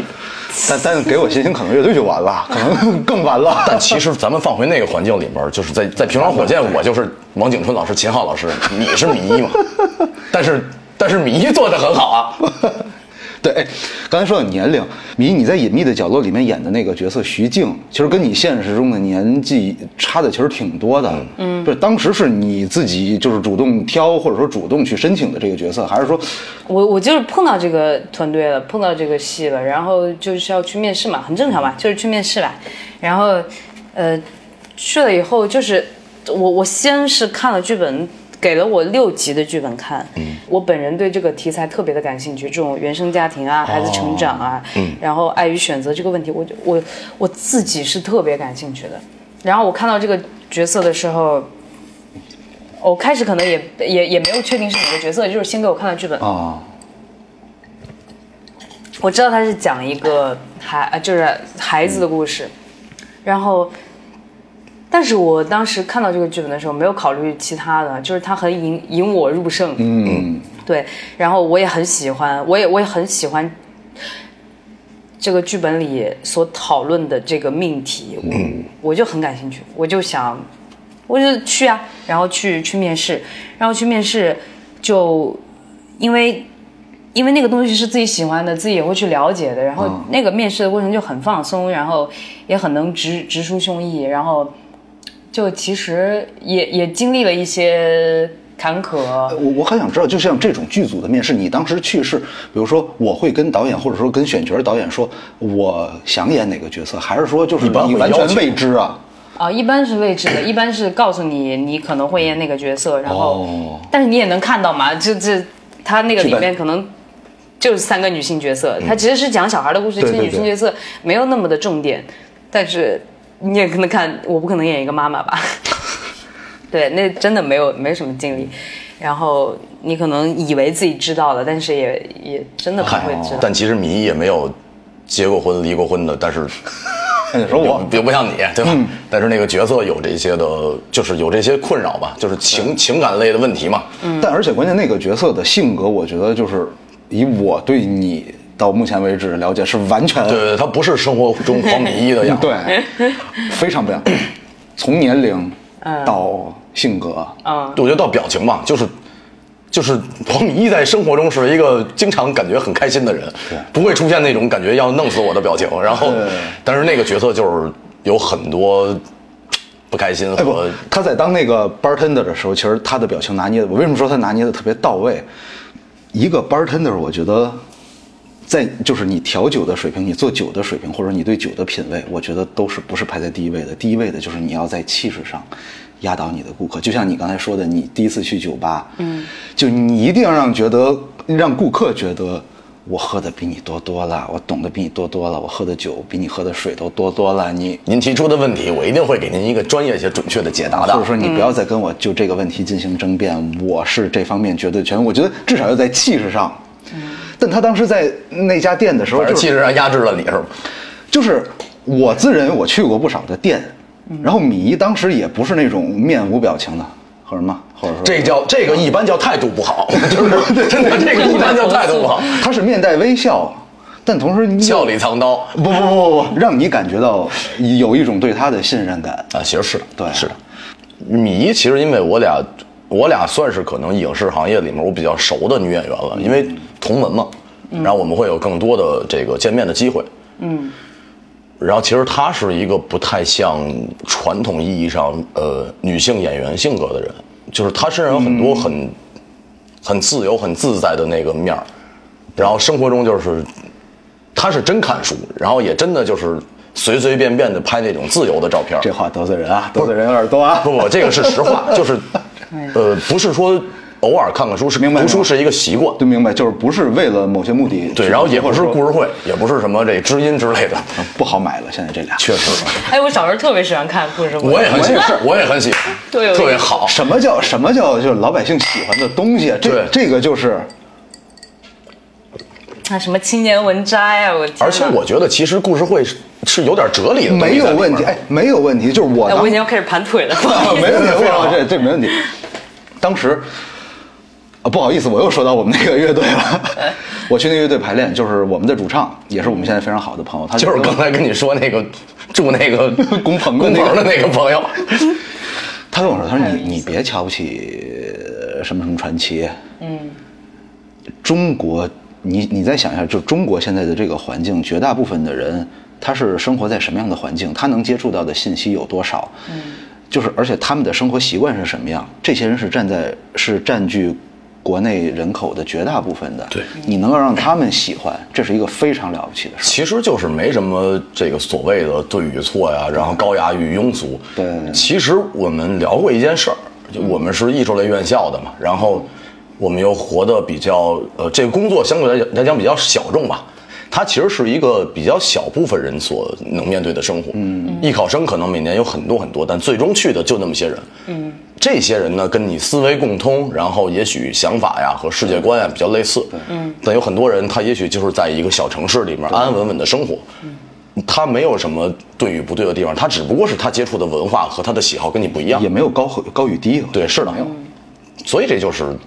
但但给我信心，可能乐队就完了，可能更完了。但其实咱们放回那个环境里面，就是在在平壤火箭，我就是王景春老师、秦昊老师，你是米一嘛？但是但是米一做的很好啊。对，哎，刚才说到年龄，米，你在《隐秘的角落》里面演的那个角色徐静，其实跟你现实中的年纪差的其实挺多的。嗯，不是，当时是你自己就是主动挑，或者说主动去申请的这个角色，还是说，我我就是碰到这个团队了，碰到这个戏了，然后就是要去面试嘛，很正常嘛，就是去面试吧。然后，呃，去了以后就是我我先是看了剧本，给了我六集的剧本看。嗯，我本人对这个题材特别的感兴趣，这种原生家庭啊，孩子成长啊，嗯，然后爱与选择这个问题，我就我我自己是特别感兴趣的。然后我看到这个角色的时候。我开始可能也也也没有确定是哪个角色，就是先给我看了剧本。啊，我知道他是讲一个孩，呃就是孩子的故事，然后，但是我当时看到这个剧本的时候，没有考虑其他的，就是他很引引我入胜，嗯，对，然后我也很喜欢，我也我也很喜欢这个剧本里所讨论的这个命题，我我就很感兴趣，我就想，我就去啊，然后去去面试，然后去面试，就因为因为那个东西是自己喜欢的，自己也会去了解的，然后那个面试的过程就很放松，然后也很能直直抒胸臆，然后就其实也也经历了一些坎坷。我我很想知道，就像这种剧组的面试，你当时去是，比如说我会跟导演或者说跟选角导演说，我想演哪个角色，还是说就是你完全未知啊？啊，一般是未知的，一般是告诉你你可能会演那个角色，然后，哦但是你也能看到嘛，这这他那个里面可能就是三个女性角色，他其实是讲小孩的故事，这些女性角色没有那么的重点，但是你也可能看，我不可能演一个妈妈吧，对，那真的没有没什么经历，然后你可能以为自己知道了，但是也也真的不会知道。但其实米一也没有结过婚、离过婚的，但是 那你说我也不像你，对吧？但是那个角色有这些的，就是有这些困扰吧，就是情情感类的问题嘛。但而且关键那个角色的性格，我觉得就是以我对你到目前为止了解是完全对对对，他不是生活中黄米一的样子。对，非常不一样，从年龄到性格，嗯，我觉得到表情吧，就是就是黄米一在生活中是一个经常感觉很开心的人，不会出现那种感觉要弄死我的表情。然后，但是那个角色就是有很多不开心和，他在当那个 bartender 的时候，其实他的表情拿捏的，我为什么说他拿捏的特别到位？一个 bartender，我觉得在就是你调酒的水平，你做酒的水平，或者你对酒的品味，我觉得都是不是排在第一位的。第一位的就是你要在气势上压倒你的顾客，就像你刚才说的，你第一次去酒吧，嗯，就你一定要让觉得让顾客觉得。我喝的比你多多了，我懂得比你多多了，我喝的酒比你喝的水都多多了。你您提出的问题，我一定会给您一个专业且准确的解答的或者。说你不要再跟我就这个问题进行争辩，我是这方面绝对权威。我觉得至少要在气势上。但他当时在那家店的时候，就是气势上压制了你是吗？就是我自认为我去过不少的店，然后米一当时也不是那种面无表情的，或者什么，或者说这叫这个一般叫态度不好，就 是真的这个一般叫态度不好，他是面带微笑，但同时你笑里藏刀不不不不不，让你感觉到有一种对他的信任感。啊，其实是的，对是的。米一其实因为我俩，我俩算是可能影视行业里面我比较熟的女演员了，因为同门嘛，然后我们会有更多的这个见面的机会。嗯。然后其实她是一个不太像传统意义上呃女性演员性格的人，就是她身上有很多很、很自由、很自在的那个面儿，然后生活中就是她是真看书，然后也真的就是随随便便的拍那种自由的照片。这话得罪人啊，得罪人有点多啊。不不，这个是实话，就是，呃，不是说，偶尔看看书，是明白读书是一个习惯。就明白，就是不是为了某些目的，对，然后也不是故事会，也不是什么这知音之类的，不好买了，现在这俩 确实，哎，我小时候特别喜欢看故事会，我也很喜是欢，我也很喜欢，对特别好。什么叫什么叫就是老百姓喜欢的东西啊？这对这个就是 啊什么青年文摘啊，我天而且我觉得其实故事会是是有点哲理的，没有问题，哎，，没有问题，就是我哎，我已经要开始盘腿了，没问题，非常好，这这没问题。当时啊，不好意思，我又说到我们那个乐队了。我去那乐队排练，就是我们的主唱，也是我们现在非常好的朋友，他就是刚才跟你说那个住那个工棚的那个工棚的那个朋友，他跟我说，他说你你别瞧不起呃什么什么传奇，嗯，中国，你你再想一下，就中国现在的这个环境，绝大部分的人他是生活在什么样的环境，他能接触到的信息有多少，嗯，就是而且他们的生活习惯是什么样，这些人是站在是占据。国内人口的绝大部分的，对你能够让他们喜欢，这是一个非常了不起的事。其实就是没什么这个所谓的对与错呀，然后高雅与庸俗。对其实我们聊过一件事儿，就我们是艺术类院校的嘛，然后我们又活得比较呃，这个工作相对来讲来讲比较小众吧。它其实是一个比较小部分人所能面对的生活。嗯，艺考生可能每年有很多很多，但最终去的就那么些人。嗯，这些人呢，跟你思维共通，然后也许想法呀和世界观呀比较类似。嗯，但有很多人他也许就是在一个小城市里面安安稳稳的生活。他没有什么对与不对的地方，他只不过是他接触的文化和他的喜好跟你不一样也。没有高和高与低，对，是的，没有。所以这就是但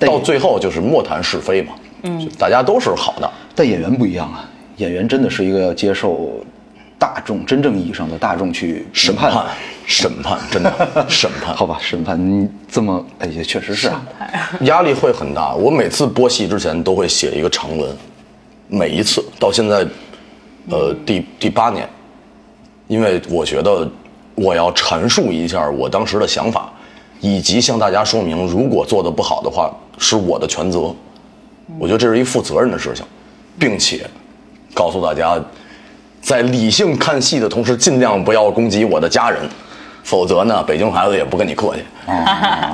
到最后就是莫谈是非嘛。嗯，大家都是好的。但演员不一样啊，演员真的是一个要接受大众真正意义上的大众去审判。审判，真的 审判，好吧，审判你这么，哎，也确实是啊。压力会很大。我每次播戏之前都会写一个长文，每一次到现在，呃，第第八年，因为我觉得我要阐述一下我当时的想法，以及向大家说明，如果做的不好的话，是我的全责。我觉得这是一负责任的事情，并且告诉大家，在理性看戏的同时，尽量不要攻击我的家人，否则呢，北京孩子也不跟你客气。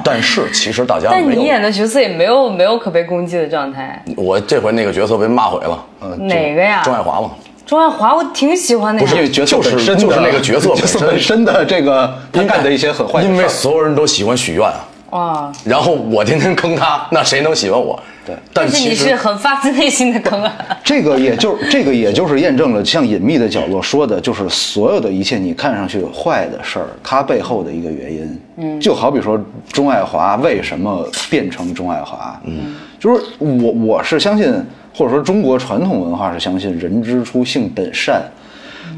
但是其实大家但你演的角色也没有没有可被攻击的状态。我这回那个角色被骂毁了，哪个呀？钟爱华嘛，钟爱华，我挺喜欢那个。不是因为角色就是本身的就是那个角色本身本身的这个他干的一些很坏的事因为所有人都喜欢许愿啊，哇，然后我天天坑他，那谁能喜欢我？对但但是你是其实很发自内心的坑啊。这个也就这个也就是验证了，像隐秘的角落说的，就是所有的一切你看上去坏的事儿，它背后的一个原因。嗯，就好比说钟爱华为什么变成钟爱华？嗯，就是我我是相信，或者说中国传统文化是相信人之初性本善。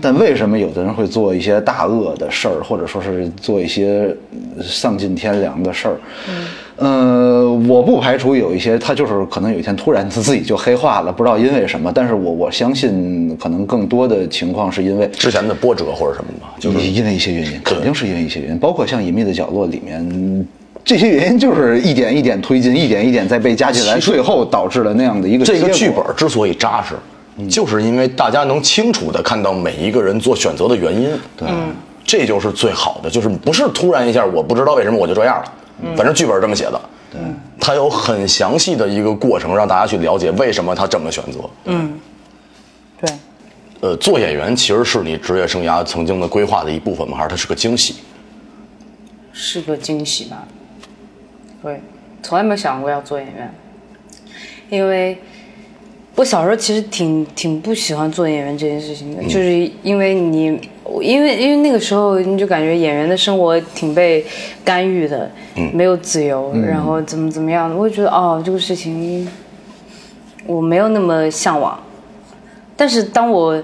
但为什么有的人会做一些大恶的事儿，或者说是做一些呃丧尽天良的事儿？呃，我不排除有一些他就是可能有一天突然他自己就黑化了，不知道因为什么。但是我我相信，可能更多的情况是因为之前的波折或者什么吧，就是因为一些原因，肯定是因为一些原因，包括像《隐秘的角落》里面。这些原因就是一点一点推进，一点一点再被加进来，最后导致了那样的一个这个剧本之所以扎实，就是因为大家能清楚的看到每一个人做选择的原因。对，这就是最好的，就是不是突然一下我不知道为什么我就这样了，反正剧本这么写的。对，它有很详细的一个过程，让大家去了解为什么他这么选择。嗯，对，呃，做演员其实是你职业生涯曾经的规划的一部分吗？还是它是个惊喜？是个惊喜吧。对，从来没有想过要做演员，因为我小时候其实挺挺不喜欢做演员这件事情的，就是因为你，因为因为那个时候你就感觉演员的生活挺被干预的，没有自由，然后怎么怎么样的，我就觉得哦，这个事情我没有那么向往。但是当我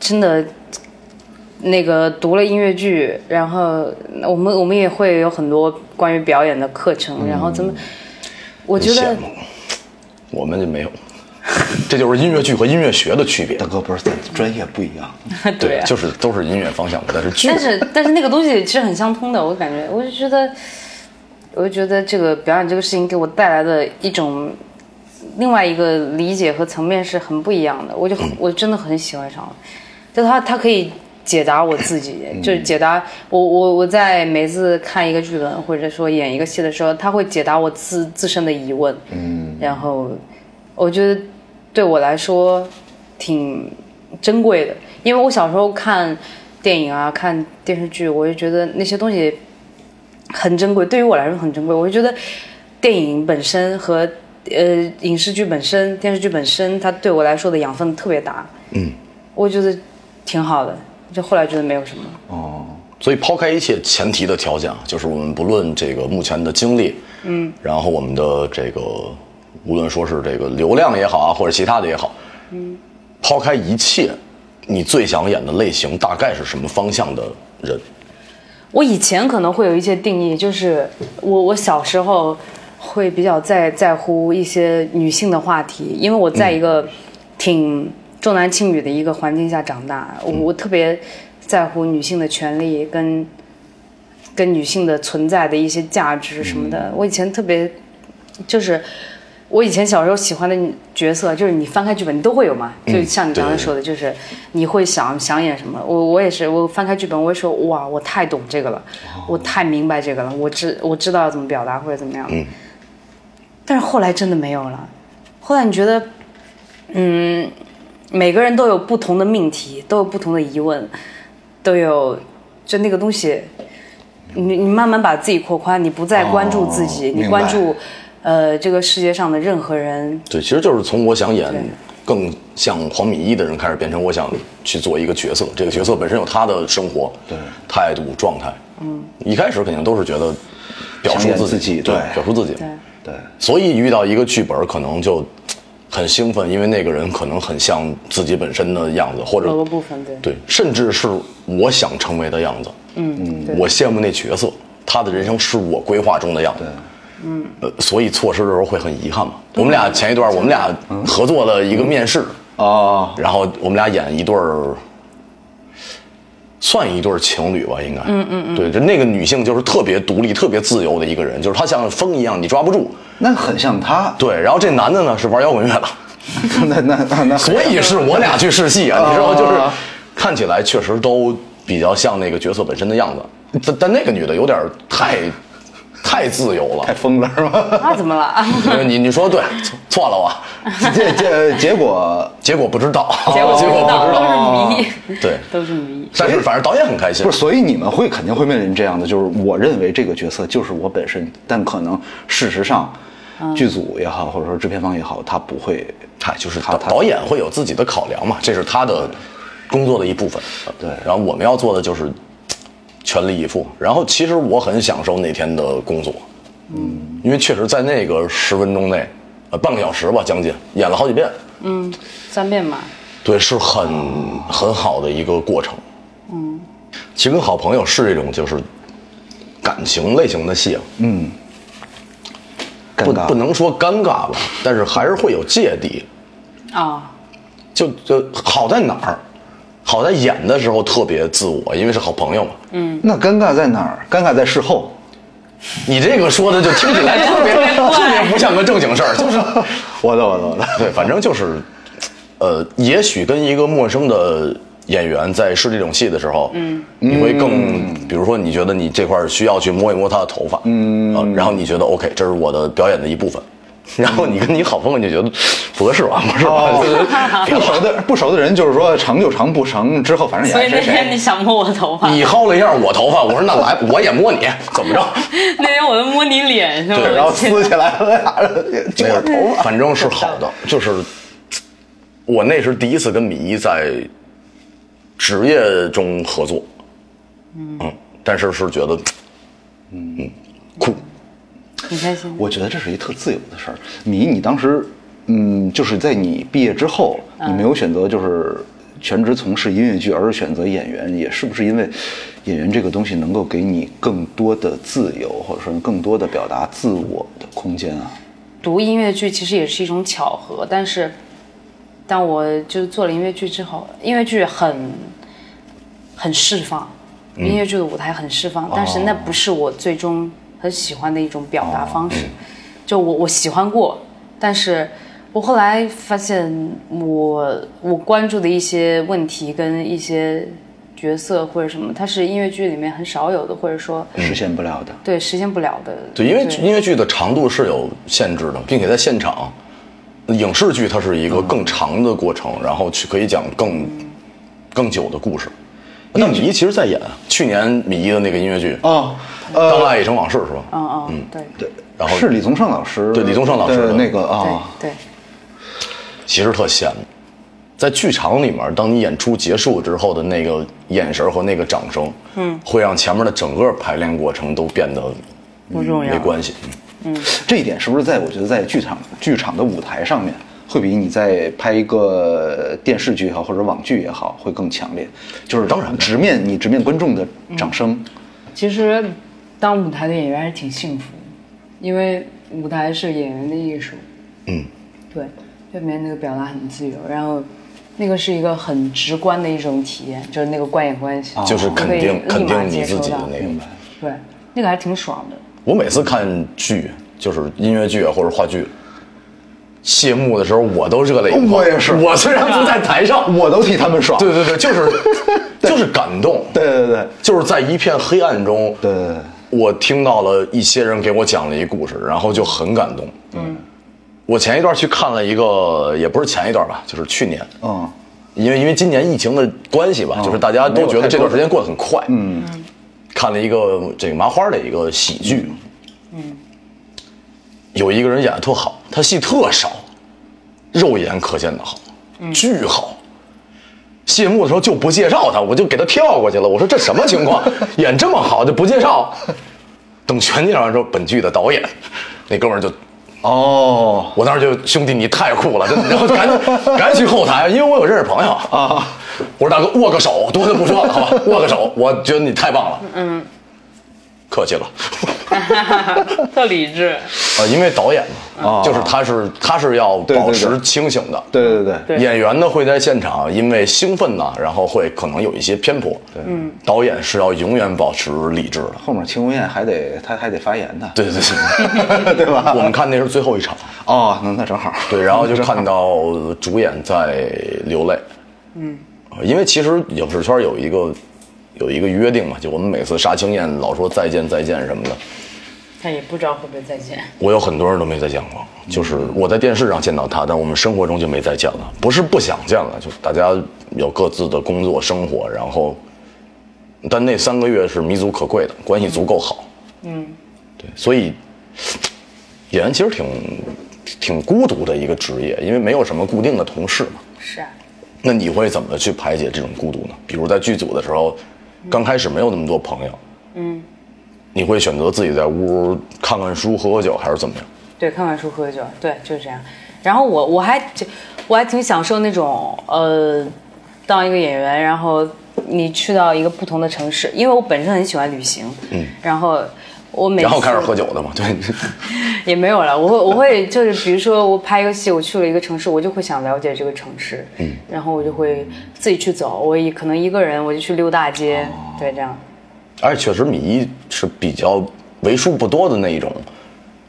真的那个读了音乐剧，然后我们我们也会有很多关于表演的课程，然后怎么，我觉得我们就没有，这就是音乐剧和音乐学的区别。大。哥不是咱专业不一样，对啊，就是都是音乐方向的，但是剧但是但是那个东西其实很相通的，我感觉，我就觉得，我就觉得这个表演这个事情给我带来的一种另外一个理解和层面是很不一样的，我就很我真的很喜欢上了，就他他可以解答我自己，就是解答我我我在每次看一个剧本或者说演一个戏的时候，他会解答我自自身的疑问，嗯，然后我觉得对我来说挺珍贵的，因为我小时候看电影啊、看电视剧，我就觉得那些东西很珍贵，对于我来说很珍贵。我就觉得电影本身和呃影视剧本身、电视剧本身，它对我来说的养分特别大。嗯，我觉得挺好的。就后来觉得没有什么。哦，所以抛开一切前提的条件啊，就是我们不论这个目前的经历，嗯，然后我们的这个无论说是这个流量也好啊，或者其他的也好，嗯，抛开一切，你最想演的类型大概是什么方向的人？我以前可能会有一些定义，就是我我小时候会比较在在乎一些女性的话题，因为我在一个挺重男轻女的一个环境下长大，我我特别在乎女性的权利跟跟女性的存在的一些价值什么的。我以前特别就是。我以前小时候喜欢的角色，就是你翻开剧本，你都会有嘛？就像你刚才说的，就是你会想想演什么。我我也是，我翻开剧本，我会说哇，我太懂这个了，我太明白这个了，我知我知道要怎么表达或者怎么样。嗯。但是后来真的没有了。后来你觉得，嗯，每个人都有不同的命题，都有不同的疑问，都有就那个东西，你你慢慢把自己扩宽，你不再关注自己，你关注。呃，这个世界上的任何人，对，其实就是从我想演更像黄敏一的人开始，变成我想去做一个角色。这个角色本身有他的生活、对态度、状态。嗯，一开始肯定都是觉得表述自己，对，表述自己，对对。所以遇到一个剧本，可能就很兴奋，因为那个人可能很像自己本身的样子，或者某个部分，对。对，甚至是我想成为的样子。嗯嗯，我羡慕那角色，他的人生是我规划中的样子。嗯，呃，所以错失的时候会很遗憾嘛。我们俩前一段，我们俩合作了一个面试。啊，然后我们俩演一对儿，算一对情侣吧，应该。嗯嗯嗯。对，就那个女性就是特别独立、特别自由的一个人，就是她像风一样，你抓不住。那很像她。对，然后这男的呢是玩摇滚乐的。那那那那。所以是我俩去试戏啊，你知道，就是看起来确实都比较像那个角色本身的样子，但但那个女的有点太。太自由了，太疯了是吧？那怎么了？你你说对，错了我。结结结果结果不知道，结果结果不知道，都是谜。对，都是谜。但是反正导演很开心。不是，所以你们会肯定会面临这样的，就是我认为这个角色就是我本身，但可能事实上，剧组也好，或者说制片方也好，他不会，他就是他导演会有自己的考量嘛，这是他的工作的一部分。对，然后我们要做的就是。全力以赴，然后其实我很享受那天的工作，嗯，因为确实在那个十分钟内，呃，半个小时吧，将近演了好几遍，嗯，三遍吧，对，是很很好的一个过程，嗯，其实跟好朋友是这种就是感情类型的戏，嗯，不不能说尴尬吧，但是还是会有芥蒂，啊，就就好在哪儿？好在演的时候特别自我，因为是好朋友嘛。嗯，那尴尬在哪儿？尴尬在事后。你这个说的就听起来特别特别不像个正经事儿，就是 我的我的我的。对，反正就是，呃，也许跟一个陌生的演员在试这种戏的时候，嗯，你会更，比如说你觉得你这块需要去摸一摸他的头发，嗯，然后你觉得 OK，这是我的表演的一部分。然后你跟你好朋友就觉得不合适吧？不是吧？不熟的不熟的人就是说成就成不成之后反正也。所以那天你想摸我头发？你薅了一下我头发，我说那来我也摸你，怎么着？那天我都摸你脸是吧？对，然后撕起来了俩人揪头发，反正是好的。就是我那是第一次跟米一在职业中合作，嗯，但是是觉得嗯嗯酷。很开心，我觉得这是一特自由的事儿。米，你当时，嗯，就是在你毕业之后，你没有选择就是全职从事音乐剧，而是选择演员，也是不是因为演员这个东西能够给你更多的自由，或者说更多的表达自我的空间啊？读音乐剧其实也是一种巧合，但是但我就做了音乐剧之后，音乐剧很很释放，音乐剧的舞台很释放，但是那不是我最终。很喜欢的一种表达方式，就我我喜欢过，但是我后来发现我我关注的一些问题跟一些角色或者什么，它是音乐剧里面很少有的，或者说实现不了的。对实现不了的。对，因为音乐剧的长度是有限制的，并且在现场，影视剧它是一个更长的过程，然后去可以讲更更久的故事。那米一其实在演去年米一的那个音乐剧《哦，当爱已成往事》是吧？嗯嗯，对对，然后是李宗盛老师，对李宗盛老师那个啊，对对，其实特羡慕，在剧场里面，当你演出结束之后的那个眼神和那个掌声，嗯，会让前面的整个排练过程都变得不重要没关系。嗯。这一点是不是在我觉得在剧场剧场的舞台上面，会比你在拍一个电视剧也好或者网剧也好会更强烈？就是当然直面你直面观众的掌声，其实当舞台的演员还是挺幸福的，因为舞台是演员的艺术。嗯，对，这里面那个表达很自由，然后那个是一个很直观的一种体验，就是那个观演关系，就是肯定肯定你自己的那个。对，那个还挺爽的。我每次看剧，就是音乐剧啊或者话剧，谢幕的时候我都热泪盈眶。我也是我虽然不在台上，我都替他们爽。对对对，就是 就是感动。对对对就是在一片黑暗中，对对对，我听到了一些人给我讲了一故事，然后就很感动。嗯，我前一段去看了一个，也不是前一段吧，就是去年，嗯，因为因为今年疫情的关系吧，就是大家都觉得这段时间过得很快。嗯，看了一个这个麻花的一个喜剧，嗯，有一个人演的特好，他戏特少，肉眼可见的好，巨好。谢幕的时候就不介绍他，我就给他跳过去了。我说这什么情况？演这么好就不介绍？等全介绍完之后，本剧的导演，那哥们儿就哦，我当时就兄弟你太酷了，真的，然后赶紧 赶紧去后台，因为我有认识朋友啊。我说大哥握个手，多的不说了，好吧，握个手，我觉得你太棒了。嗯，客气了。特理智。啊，因为导演嘛，啊就是他是他是要保持清醒的。对对对对，对演员呢会在现场，因为兴奋呢，然后会可能有一些偏颇。对，嗯，导演是要永远保持理智的。后面庆功宴还得他还得发言呢。对对对，对 吧？我们看那是最后一场，哦，那那正好。对，然后就看到主演在流泪。嗯，因为其实影视圈有一个有一个约定嘛，就我们每次杀青宴老说再见再见什么的，他也不知道会不会再见。我有很多人都没再见过，就是我在电视上见到他，但我们生活中就没再见了。不是不想见了，就大家有各自的工作生活，然后，但那三个月是弥足可贵的，关系足够好。嗯，对，所以演员其实挺挺孤独的一个职业，因为没有什么固定的同事嘛。是啊，那你会怎么去排解这种孤独呢？比如在剧组的时候，刚开始没有那么多朋友，嗯，你会选择自己在屋看看书、喝喝酒，还是怎么样？对，看看书喝酒，对，就是这样。然后我我还我还挺享受那种呃，当一个演员，然后你去到一个不同的城市，因为我本身很喜欢旅行，嗯，然后我每然后开始喝酒的嘛？对，也没有了，我会我会就是比如说我拍一个戏，我去了一个城市，我就会想了解这个城市，嗯，然后我就会自己去走，我一可能一个人我就去溜大街，对，这样。而且确实米一是比较为数不多的那一种。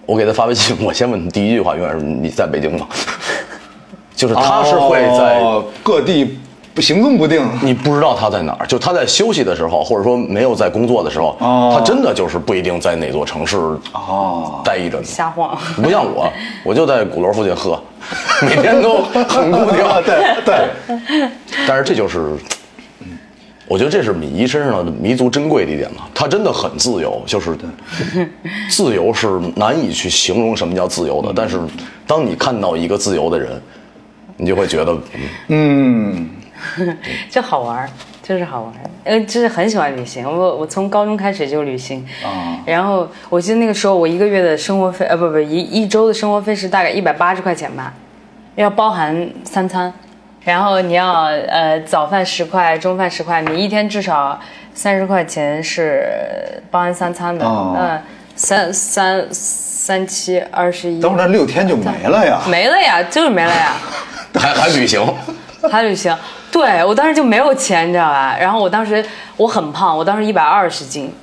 我给他发微信，我先问他第一句话永远是你在北京吗？就是他是会在哦各地不行踪不定。你不知道他在哪儿，就他在休息的时候，或者说没有在工作的时候，哦他真的就是不一定在哪座城市哦待着呢。瞎晃，不像我，我就在鼓楼附近喝，每天都很固定。对对，但是这就是，我觉得这是米一身上的弥足珍贵的一点嘛，他真的很自由，就是自由是难以去形容什么叫自由的。但是当你看到一个自由的人，你就会觉得，嗯嗯，就好玩儿，就是好玩儿。呃，就是很喜欢旅行。我我从高中开始就旅行，啊然后我记得那个时候我一个月的生活费，呃，不不，一一周的生活费是大概一百八十块钱吧，要包含三餐，然后你要呃早饭十块，中饭十块，你一天至少三十块钱是包含三餐的，哦嗯，三三三七二十一，等会儿那六天就没了呀。没了呀，就是没了呀。还还旅行，还旅行，对我当时就没有钱，你知道吧？然后我当时我很胖，我当时一百二十斤，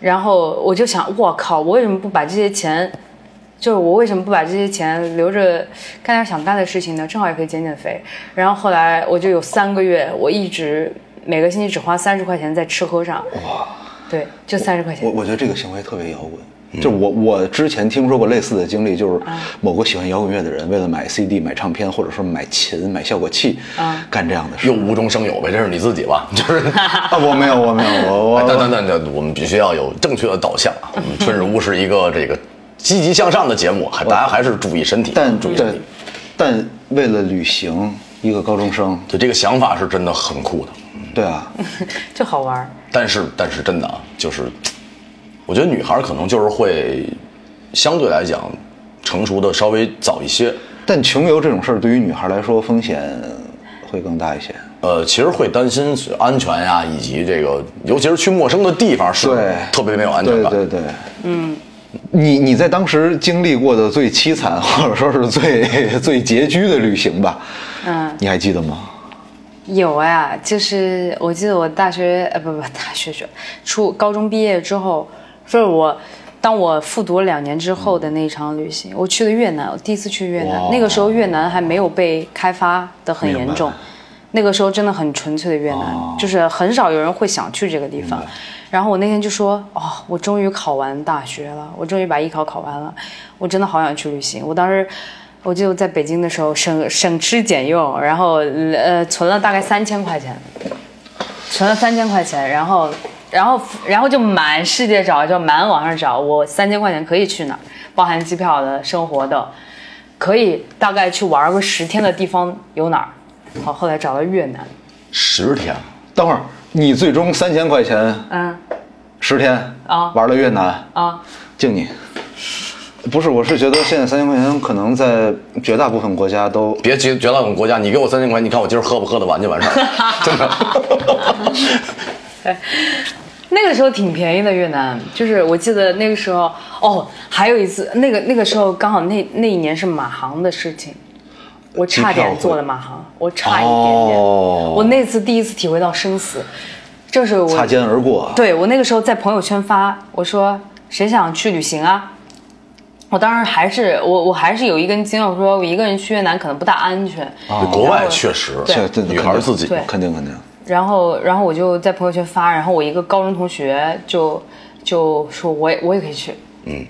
然后我就想，我靠，我为什么不把这些钱，就是我为什么不把这些钱留着干点想干的事情呢？正好也可以减减肥。然后后来我就有三个月，我一直每个星期只花三十块钱在吃喝上。哇，对，就三十块钱我。我觉得这个行为特别摇滚。就我我之前听说过类似的经历，就是某个喜欢摇滚乐的人，为了买 CD、买唱片，或者说买琴、买效果器，啊干这样的事又。无中生有呗，这是你自己吧？就是。啊，我没有，我没有，我我等等等等，我们必须要有正确的导向啊！我们春日屋是一个这个积极向上的节目，还大家还是注意身体，但但注意身体。但为了旅行，一个高中生，就这个想法是真的很酷的，对啊，就好玩儿。但是但是真的啊，就是我觉得女孩可能就是会相对来讲成熟的稍微早一些，但穷游这种事儿对于女孩来说风险会更大一些。呃，其实会担心安全呀，以及这个，尤其是去陌生的地方是对，特别没有安全感。对对对，嗯，你你在当时经历过的最凄惨或者说是最 最拮据的旅行吧？嗯，你还记得吗？有啊，就是我记得我大学呃不不大学学初高中毕业之后，就是我当我复读了两年之后的那一场旅行，我去的越南，我第一次去越南，那个时候越南还没有被开发的很严重，那个时候真的很纯粹的越南，就是很少有人会想去这个地方。然后我那天就说，哦，我终于考完大学了，我终于把艺考考完了，我真的好想去旅行。我当时。我就在北京的时候省省吃俭用，然后呃存了大概三千块钱，存了三千块钱，然后然后然后就满世界找，就满网上找，我三千块钱可以去哪儿，包含机票的、生活的，可以大概去玩个十天的地方有哪儿？好，后来找到越南，十天，等会儿你最终三千块钱嗯十天啊玩了越南，啊，敬你。不是，我是觉得现在三千块钱可能在绝大部分国家都别绝绝大部分国家，你给我三千块，你看我今儿喝不喝得完就完事儿，真的。那个时候挺便宜的越南，就是我记得那个时候哦，还有一次那个那个时候刚好那那一年是马航的事情，我差点坐了马航，我差一点点，哦我那次第一次体会到生死，这是我擦肩而过。对我那个时候在朋友圈发，我说谁想去旅行啊？我当时还是我我还是有一根筋，我说我一个人去越南可能不大安全。国外确实，对这这女孩自己对肯定肯定。然后然后我就在朋友圈发，然后我一个高中同学就就说我也我也可以去，嗯，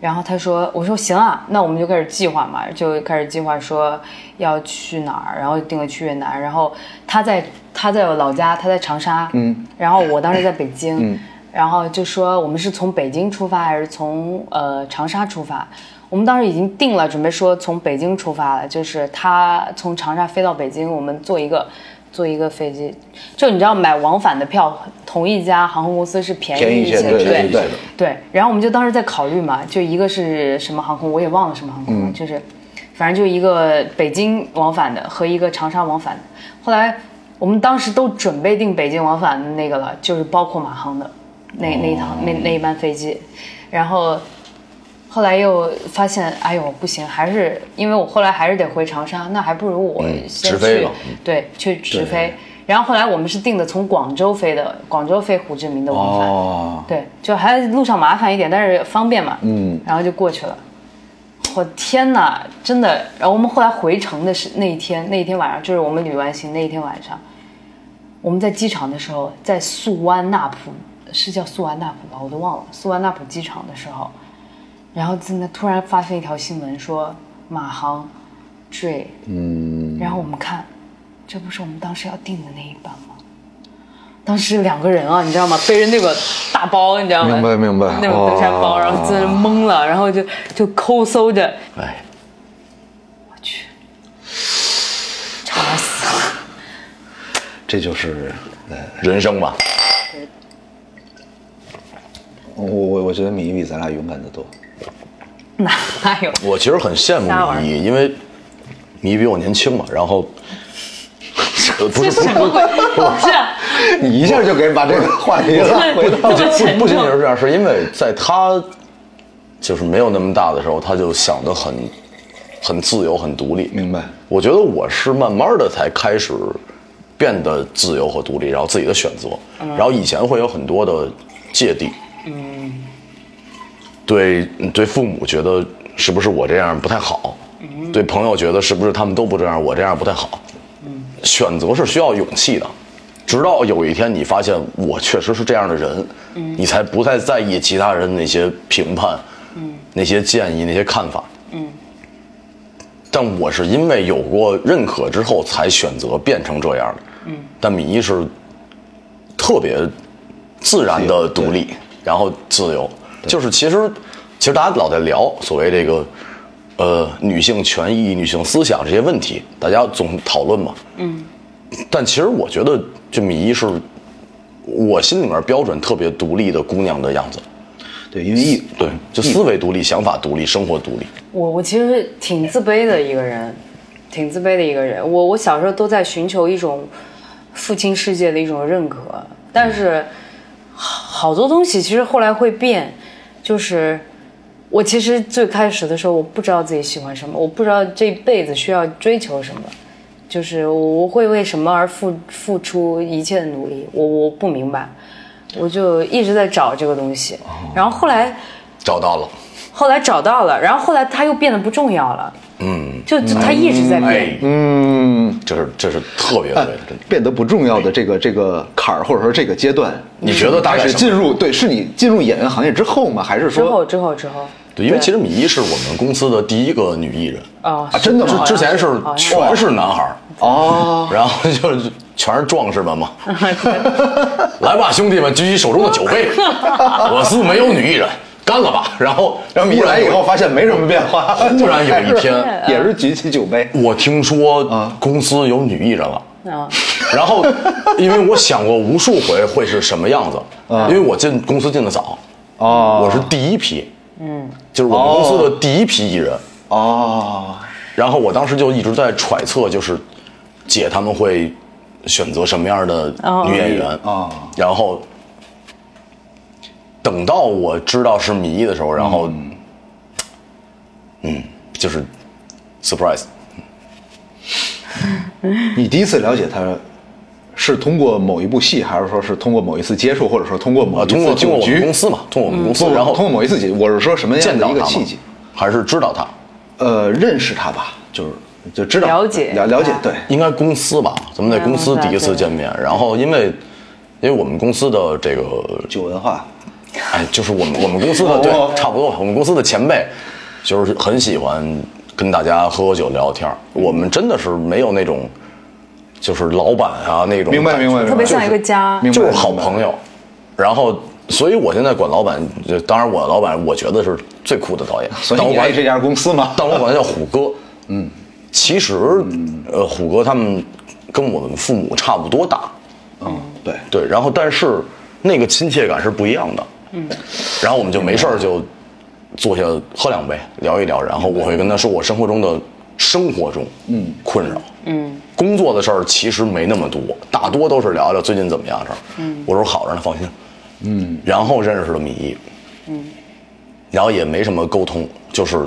然后他说我说行啊，那我们就开始计划嘛，就开始计划说要去哪儿，然后定了去越南，然后他在他在我老家，他在长沙，嗯，然后我当时在北京，嗯，然后就说我们是从北京出发还是从呃长沙出发？我们当时已经定了，准备说从北京出发了，就是他从长沙飞到北京，我们坐一个坐一个飞机，就你知道买往返的票，同一家航空公司是便便宜一些对对对对，然后我们就当时在考虑嘛，就一个是什么航空，我也忘了什么航空了，就是反正就一个北京往返的和一个长沙往返的。后来我们当时都准备订北京往返的那个了，就是包括马航的那那一趟那那一班飞机，然后后来又发现，哎呦不行，还是因为我后来还是得回长沙，那还不如我先去直飞吧嗯对去直飞。然后后来我们是订的从广州飞的，广州飞胡志明的往返。哦，对，就还路上麻烦一点，但是方便嘛。嗯，然后就过去了。我天哪，真的！然后我们后来回程的是那一天，那一天晚上就是我们旅完行那一天晚上，我们在机场的时候，在素湾纳普，是叫素湾纳普吧？我都忘了。素湾纳普机场的时候，然后真的突然发现一条新闻说马航坠，嗯，然后我们看，这不是我们当时要订的那一班吗？当时两个人啊，你知道吗？背着那个大包，你知道吗？明白明白那种登山包，哦然后在那懵了，然后就就抠搜着，哎，我去，差点死了。这就是，呃，人生吧，我我我觉得米一比咱俩勇敢的多。哪 哪有？我其实很羡慕瞎玩米一，因为你比我年轻嘛，然后。呃不是不是？不是啊，你一下就给把这个话题拉回到这么沉不仅仅是这样，是因为在他就是没有那么大的时候，他就想得很很自由、很独立。明白我觉得我是慢慢的才开始变得自由和独立，然后自己的选择。然后以前会有很多的芥蒂，嗯，对对父母觉得是不是我这样不太好，对朋友觉得是不是他们都不这样，我这样不太好。选择是需要勇气的，直到有一天你发现我确实是这样的人，你才不再在意其他人那些评判，那些建议、那些看法。但我是因为有过认可之后，才选择变成这样的。嗯，但米一是特别自然的独立，然后自由，就是其实其实大家老在聊所谓这个呃女性权益、女性思想这些问题，大家总讨论嘛。嗯，但其实我觉得，就米一是我心里面标准特别独立的姑娘的样子。对，因为一对，就思维独立、想法独立、生活独立。我我其实挺自卑的一个人，挺自卑的一个人。我我小时候都在寻求一种父亲世界的一种认可，但是好好多东西其实后来会变。就是我其实最开始的时候，我不知道自己喜欢什么，我不知道这辈子需要追求什么，就是我会为什么而付付出一切的努力，我我不明白，我就一直在找这个东西，然后后来。找到了，后来找到了，然后后来它又变得不重要了，嗯，就就它一直在变。哎，嗯，这是这是特别对的，真的。变得不重要的这个这个坎儿，或者说这个阶段，你觉得大概开始什么进入对，是你进入演员行业之后吗？还是说之后之后之后，对，因为其实米一是我们公司的第一个女艺人，哦啊，真的吗？之之前是全是男孩儿，哦，然后就是全是壮士们嘛。来吧，兄弟们，举起手中的酒杯，我司没有女艺人，干了吧！然后，然后一来以后发现没什么变化，突然有一天，也是举起酒杯，我听说啊公司有女艺人了。啊，然后，因为我想过无数回会是什么样子，因为我进公司进的早，哦我是第一批，嗯，就是我们公司的第一批艺人。哦，然后我当时就一直在揣测，就是姐他们会选择什么样的女演员啊然后等到我知道是米一的时候，然后嗯。就是 surprise，你第一次了解他，是通过某一部戏，还是说是通过某一次接触，或者说通过某啊，一次通过通过我们公司嘛，通过我们公司，不然后通过某一次节，我是说什么样的见到一个契机？，还是知道他？呃，认识他吧，就是就知道了解了了解，对，应该公司吧，咱们在公司第一次见面，然后因为因为我们公司的这个酒文化，哎，就是我们我们公司的对哦，差不多，我们公司的前辈就是很喜欢跟大家喝喝酒聊聊天儿我们真的是没有那种就是老板啊那种明白明白，特别像一个家。就是好朋友。然后，所以我现在管老板，就当然我老板我觉得是最酷的导演，所以但我管你爱这家公司吗？但我管他叫虎哥。嗯，其实呃，虎哥他们跟我们父母差不多大，嗯，对，对，然后但是那个亲切感是不一样的。嗯，然后我们就没事儿就坐下喝两杯，聊一聊，然后我会跟他说我生活中的生活中嗯困扰，嗯，工作的事儿其实没那么多，大多都是聊聊最近怎么样？的事儿。嗯，我说好着呢，放心。嗯，然后认识了米一，嗯，然后也没什么沟通，就是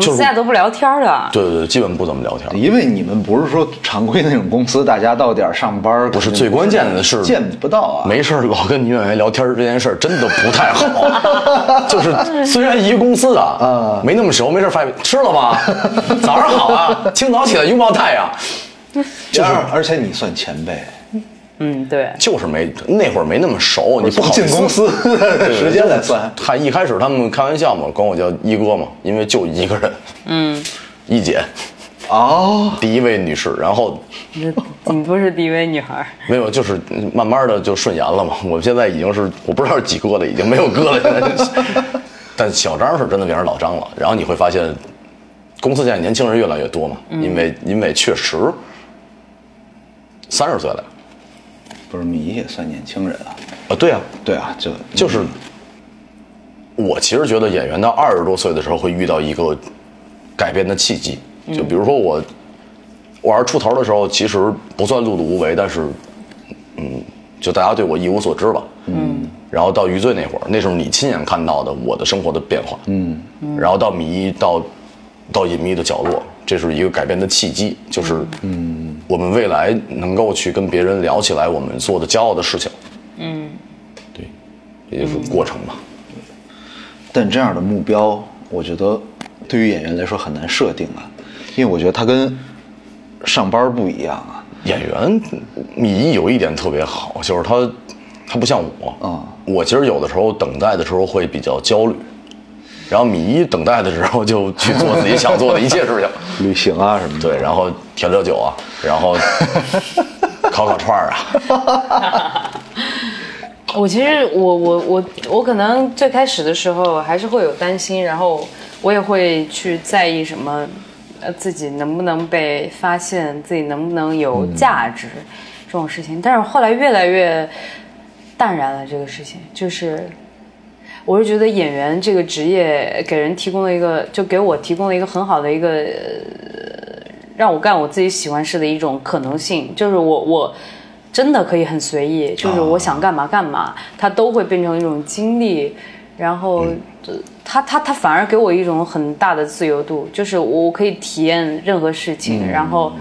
私下都不聊天的，对对对，基本不怎么聊天。因为你们不是说常规那种公司，大家到点儿上班，不是最关键的是见不到啊，没事儿老跟女演员聊天这件事儿真的不太好，就是虽然一个公司的啊，没那么熟，没事儿发现吃了吗？早上好啊，清早起来拥抱太阳，就是而且你算前辈，嗯，对，就是没那会儿没那么熟，你不好进公司时间来算，他一开始他们开玩笑嘛，管我叫一哥嘛，因为就一个人，嗯，一姐，哦，第一位女士，然后。你你不是第一位女孩，没有，就是慢慢的就顺延了嘛。我现在已经是我不知道是几哥了，已经没有哥了。现在。就是，但小张是真的变成老张了。然后你会发现，公司现在年轻人越来越多嘛，因为因为确实三十岁了不是米也算年轻人啊，啊，对啊，对啊，就就是我其实觉得演员到二十多岁的时候会遇到一个改变的契机，就比如说我我二十出头的时候，其实不算碌碌无为，但是嗯，就大家对我一无所知吧。嗯，然后到余罪那会儿，那时候你亲眼看到的我的生活的变化。嗯，然后到米一到到隐秘的角落，这是一个改变的契机，就是嗯，我们未来能够去跟别人聊起来我们做的骄傲的事情。嗯，对，这就是过程吧。但这样的目标，我觉得对于演员来说很难设定啊，因为我觉得他跟上班不一样啊。演员米一有一点特别好，就是他他不像我啊我其实有的时候等待的时候会比较焦虑，然后米一等待的时候就去做自己想做的一切事情，旅行啊什么的。对，然后调料酒啊，然后 烤烤串儿啊，我其实我我我我可能最开始的时候还是会有担心，然后我也会去在意什么，呃，自己能不能被发现，自己能不能有价值、这种事情。但是后来越来越淡然了，这个事情就是，我是觉得演员这个职业给人提供了一个，就给我提供了一个很好的一个。让我干我自己喜欢事的一种可能性，就是我我真的可以很随意，就是我想干嘛干嘛，它都会变成一种经历，然后呃它它它反而给我一种很大的自由度，就是我可以体验任何事情，然后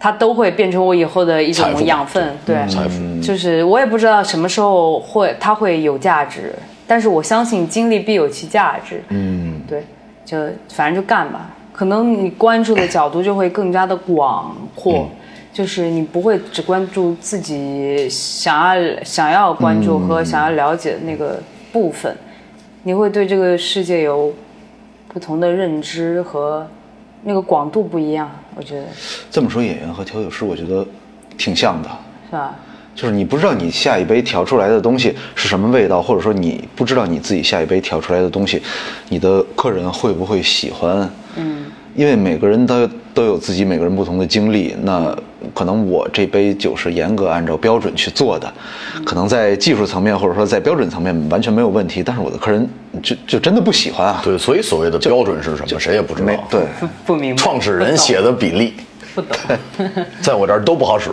它都会变成我以后的一种养分，对，财富。就是我也不知道什么时候会它会有价值，但是我相信经历必有其价值。嗯，对，就反正就干吧。可能你关注的角度就会更加的广阔，就是你不会只关注自己想要想要关注和想要了解的那个部分，你会对这个世界有不同的认知和那个广度不一样。我觉得这么说，演员和调酒师，我觉得挺像的。是吧？就是你不知道你下一杯调出来的东西是什么味道，或者说你不知道你自己下一杯调出来的东西，你的客人会不会喜欢？嗯，因为每个人都都有自己每个人不同的经历，那可能我这杯酒是严格按照标准去做的，可能在技术层面或者说在标准层面完全没有问题，但是我的客人就就真的不喜欢啊。对，所以所谓的标准是什么，谁也不知道。对，不不明白。创始人写的比例，不懂，在我这儿都不好使，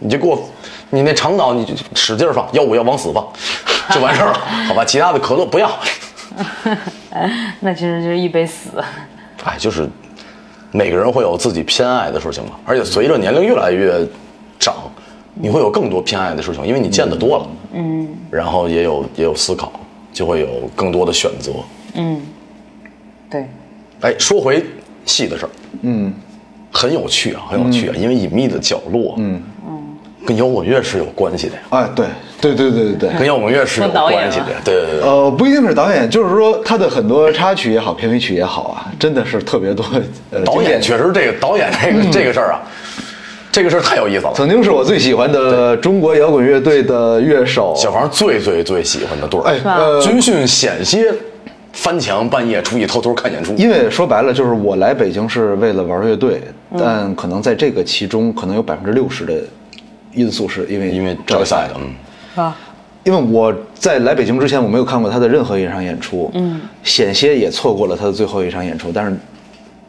你就给我，你那长岛你就使劲儿放，要不要往死放，就完事儿了，好吧？其他的可乐不要。那其实就是一杯死。哎，就是每个人会有自己偏爱的事情嘛，而且随着年龄越来越长，你会有更多偏爱的事情，因为你见的多了，嗯，然后也有也有思考，就会有更多的选择。嗯对，哎，说回戏的事儿，嗯，很有趣啊，很有趣啊，因为隐秘的角落，嗯。嗯跟摇滚乐是有关系的呀，哎，对，对对对对对。跟摇滚乐是有关系的吗，对对对。呃，不一定是导演，就是说他的很多插曲也好，片尾曲也好啊，真的是特别多。呃，导演确实这个导演这个、这个事儿啊，这个事儿太有意思了。曾经是我最喜欢的中国摇滚乐队的乐手。小房最最最喜欢的队儿，哎呃，军训险些翻墙，半夜出去偷偷看演出。因为说白了，就是我来北京是为了玩乐队，但可能在这个其中，可能有百分之六十的因素是因为因为这个赛的，嗯，啊？因为我在来北京之前，我没有看过他的任何一场演出，嗯，险些也错过了他的最后一场演出。但是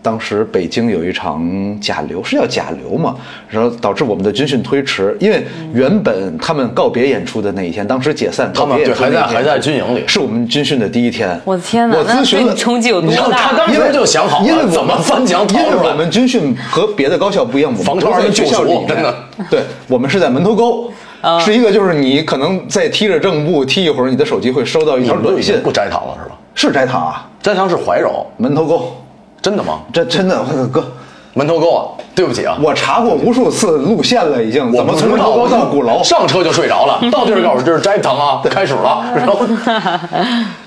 当时北京有一场甲流，是叫甲流嘛，然后导致我们的军训推迟，因为原本他们告别演出的那一天，当时解散，他们还在还在军营里。是我们军训的第一天。我的天哪我咨询了你冲击有多你知道大他当时就想好了因为我们怎么翻墙逃因为我们军训和别的高校不一样，我们防不是在超人救赎学校里面。真的。对，我们是在门头沟，是一个就是你可能在踢着正步踢一会儿，你的手机会收到一条短信。不斋堂了是吧？是斋堂啊，斋堂是怀柔，门头沟，真的吗？这真的，我 哥，门头沟啊，对不起啊，我查过无数次路线了，已经，我怎么不知道从门头沟到鼓楼？上车就睡着了，到地儿告诉我这是斋堂啊，开始了，然 后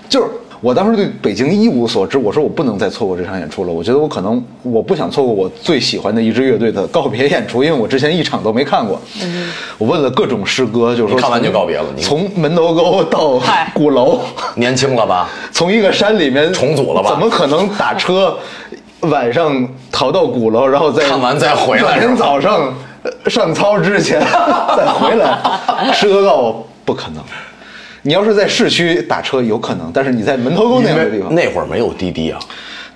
就是我当时对北京一无所知，我说我不能再错过这场演出了。我觉得我可能我不想错过我最喜欢的一支乐队的告别演出，因为我之前一场都没看过。我问了各种师哥，就是说看完就告别了你从门头沟到鼓楼，年轻了吧？从一个山里面重组了吧怎么可能打车晚上逃到鼓楼，然后再看完再回来第二天早上呃上操之前 再回来？师哥告诉我不可能。你要是在市区打车有可能，但是你在门头沟那样的地方，那会儿没有滴滴啊，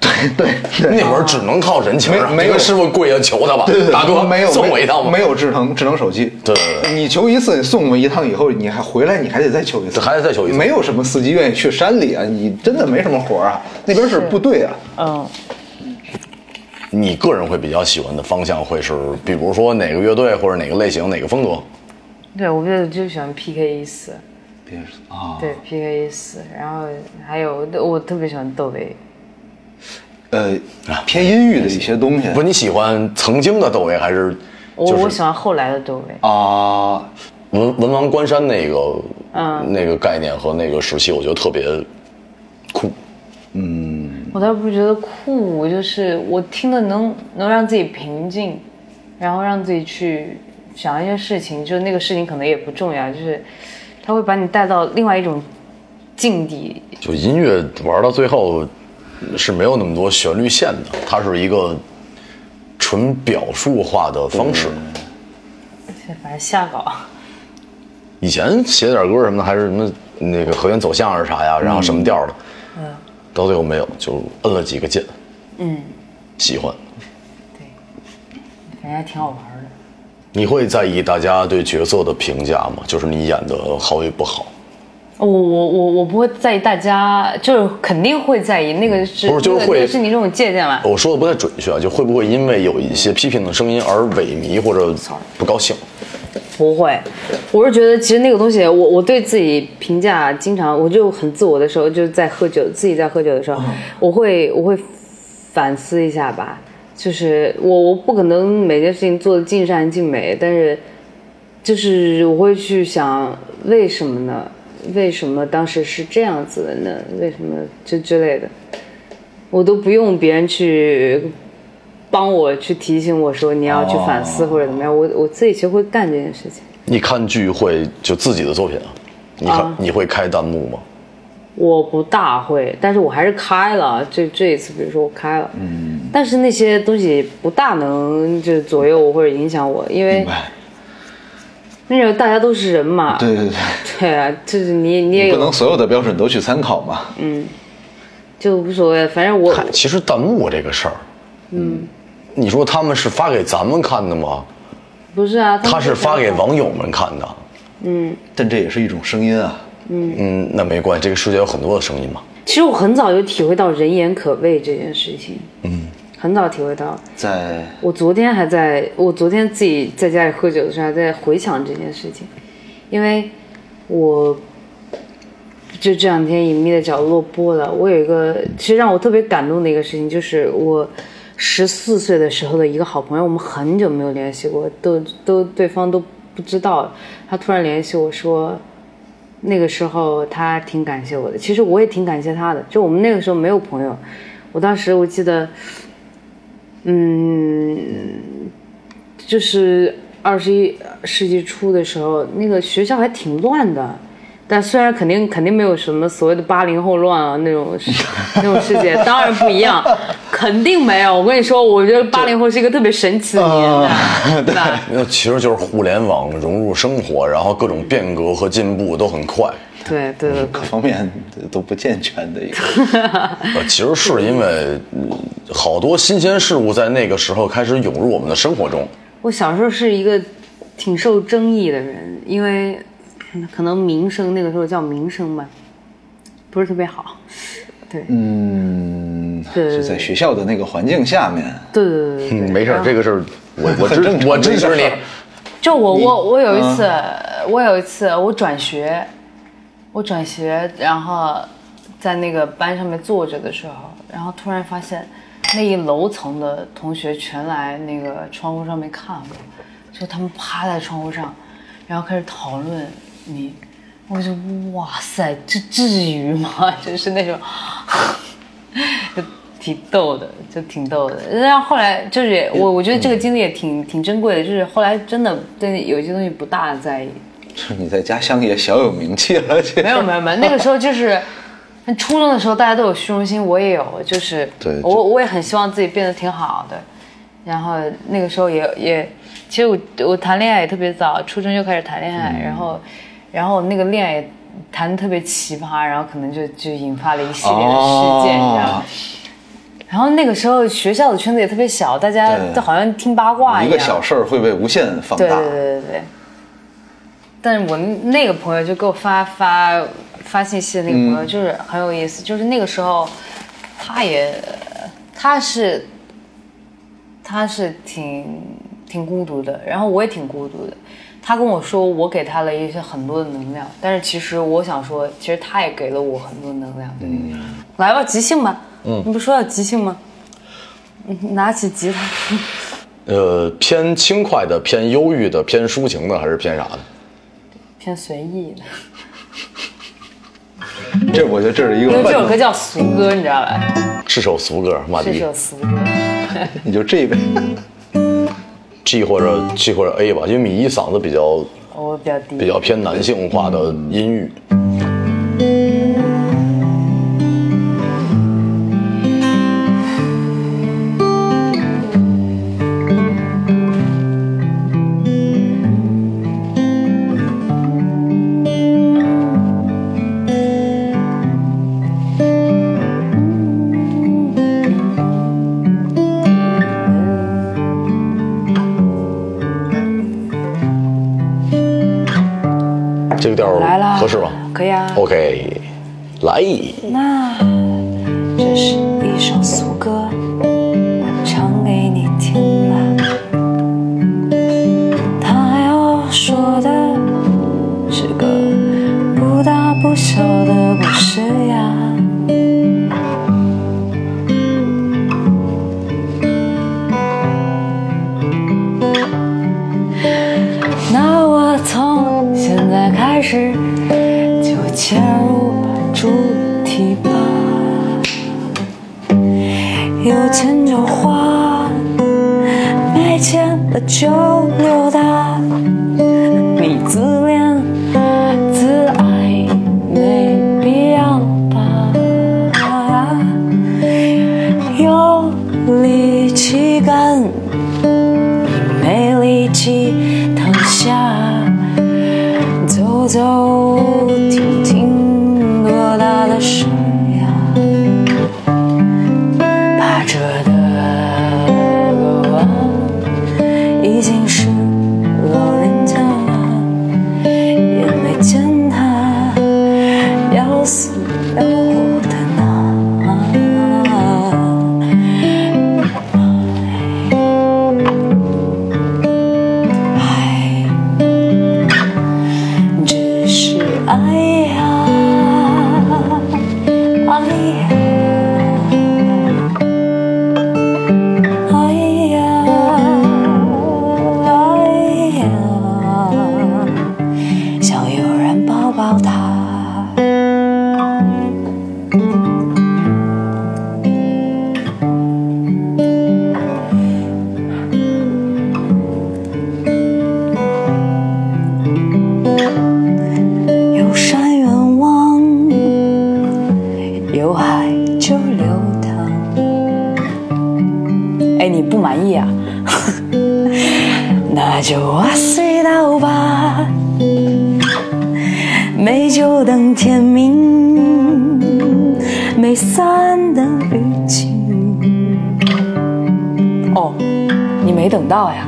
对对对，那会儿只能靠人情啊，没没有。师傅跪下求他吧对对，对大哥没有送我一趟吧，没有智能智能手机。对对对。你求一次，你送我一趟以后，你还回来，你还得再求一次，还得再求一次。没有什么司机愿意去山里啊，你真的没什么活儿啊，那边是部队啊。嗯，你个人会比较喜欢的方向会是，比如说哪个乐队或者哪个类型、哪个风格？对，我就就喜欢 PK 一四，别说啊，对 PK 一四，然后还有我特别喜欢窦唯，呃，偏阴郁的一些东西。不，是你喜欢曾经的窦唯，还是我就是？我喜欢后来的窦唯。啊，文文王关山那个，嗯。那个概念和那个时期，我觉得特别酷。我倒不觉得酷，我就是我听的能能让自己平静，然后让自己去想一些事情，就那个事情可能也不重要，就是它会把你带到另外一种境地。就音乐玩到最后是没有那么多旋律线的，它是一个纯表述化的方式。反正瞎搞，以前写点歌什么的，还是什么那个和弦走向是啥呀，然后什么调的，嗯，到最后没有，就摁了几个键，嗯，喜欢。反正还挺好玩的。你会在意大家对角色的评价吗？就是你演的好与不好，我我我我不会在意大家，就是肯定会在意那个是不是就是会那个是你这种借鉴吧？我说的不太准确啊，就会不会因为有一些批评的声音而萎靡或者不高兴？不会，我是觉得其实那个东西，我我对自己评价经常，我就很自我的时候，就是在喝酒，自己在喝酒的时候，我会我会反思一下吧，就是我我不可能每件事情做的尽善尽美，但是就是我会去想为什么呢？为什么当时是这样子的呢？为什么就之类的，我都不用别人去帮我去提醒我说你要去反思或者怎么样，我我自己其实会干这件事情。你看剧会就自己的作品啊，你看、啊你会开弹幕吗？我不大会，但是我还是开了。这这一次，比如说我开了，嗯，但是那些东西不大能就左右我或者影响我，因为明白？那种大家都是人嘛，对对对，对啊，就是你你也有不能所有的标准都去参考嘛。嗯就无所谓，反正我看，其实弹幕这个事儿，嗯，你说他们是发给咱们看的吗？不是啊，他是发给网。友们看的。嗯但这也是一种声音啊。嗯，那没关系，这个世界有很多的声音嘛。其实我很早就体会到人言可畏这件事情，嗯，很早体会到。在我昨天还在，我昨天自己在家里喝酒的时候还在回想这件事情，因为我就这两天隐秘的角落播了。我有一个其实让我特别感动的一个事情，就是我十四岁的时候的一个好朋友，我们很久没有联系过，都都对方都不知道。他突然联系我说，那个时候他挺感谢我的，其实我也挺感谢他的。就我们那个时候没有朋友，我当时我记得。嗯，就是二十一世纪初的时候，那个学校还挺乱的。但虽然肯定肯定没有什么所谓的八零后乱啊那种那种世界，当然不一样，肯定没有。我跟你说，我觉得八零后是一个特别神奇的年代，对吧？那其实就是互联网融入生活，然后各种变革和进步都很快。对对对各方面都不健全的一个。呃，其实是因为、嗯好多新鲜事物在那个时候开始涌入我们的生活中。我小时候是一个挺受争议的人，因为嗯可能名声那个时候叫名声吧，不是特别好。对，嗯，对在学校的那个环境下面，对对对对没事儿，这个事儿我 我支我支持你。就我我我有一次，我有一次我转学，我转学，然后在那个班上面坐着的时候，然后突然发现那一楼层的同学全来那个窗户上面看我，就他们趴在窗户上，然后开始讨论你，我就哇塞，这至于吗？就是那种。就挺逗的，就挺逗的。然后后来就是我，我觉得这个经历也挺挺珍贵的，就是后来真的对有些东西不大在意。是 你在家乡也小有名气了。没有没有没有，那个时候就是 初中的时候，大家都有虚荣心，我也有，就是我我也很希望自己变得挺好的。然后那个时候也也，其实我我谈恋爱也特别早，初中就开始谈恋爱，然后然后那个恋爱谈的特别奇葩，然后可能就就引发了一系列的事件，你知道吗哦？然后那个时候学校的圈子也特别小，大家都好像听八卦一样。一个小事儿会被无限放大。对对对对对。但是我那个朋友就给我发发发信息的那个朋友就是很有意思，就是那个时候，他也他是他是挺挺孤独的，然后我也挺孤独的。他跟我说，我给他了一些很多的能量，但是其实我想说，其实他也给了我很多能量。对，来吧，即兴吧。嗯，你不说要即兴吗？嗯拿起吉他。呃，偏轻快的、偏忧郁的、偏抒情的，还是偏啥的？偏随意的。这我觉得这是一个 因，为这首歌叫俗歌，你知道吧？是首俗歌，马迪是首俗歌。你就这个 G 或者 G 或者 A 吧，因为米一嗓子比较我比较低。比较偏男性化的音域。合适吗可以啊。？OK，来，满意啊？那就挖隧道吧，美酒等天明，没伞等雨晴。哦，你没等到呀？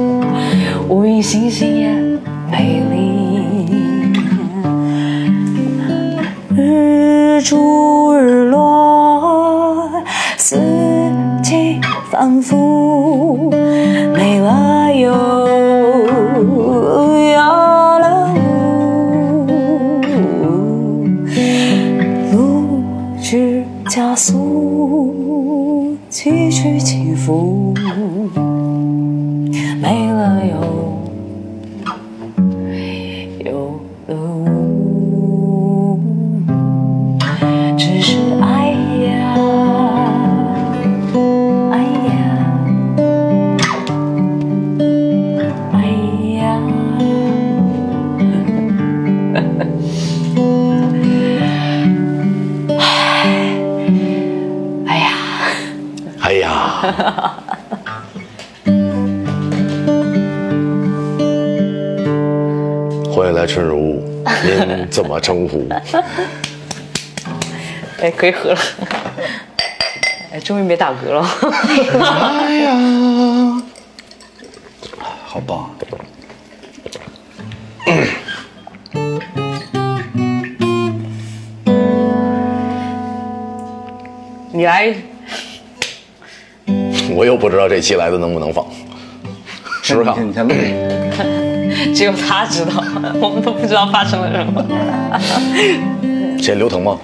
乌云星星也美丽。日出日落，四反复，没了又有了路，只加速，崎岖起伏，您 怎么称呼？哎，可以喝了。哎，终于没打嗝了。哎呀，好棒。你来，我又不知道这期来的能不能放，试试看。你先录。只有他知道，我们都不知道发生了什么。这刘腾吗？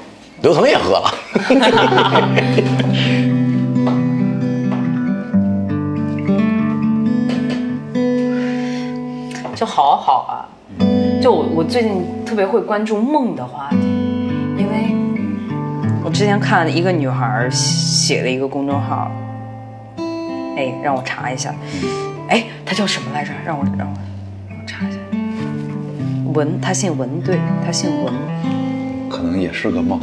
刘腾也喝了。就好好啊。就我我最近特别会关注梦的话题，因为我之前看了一个女孩写了一个公众号，哎，让我查一下，哎，她叫什么来着？让我让我。文，他姓文，对，他姓文。可能也是个梦。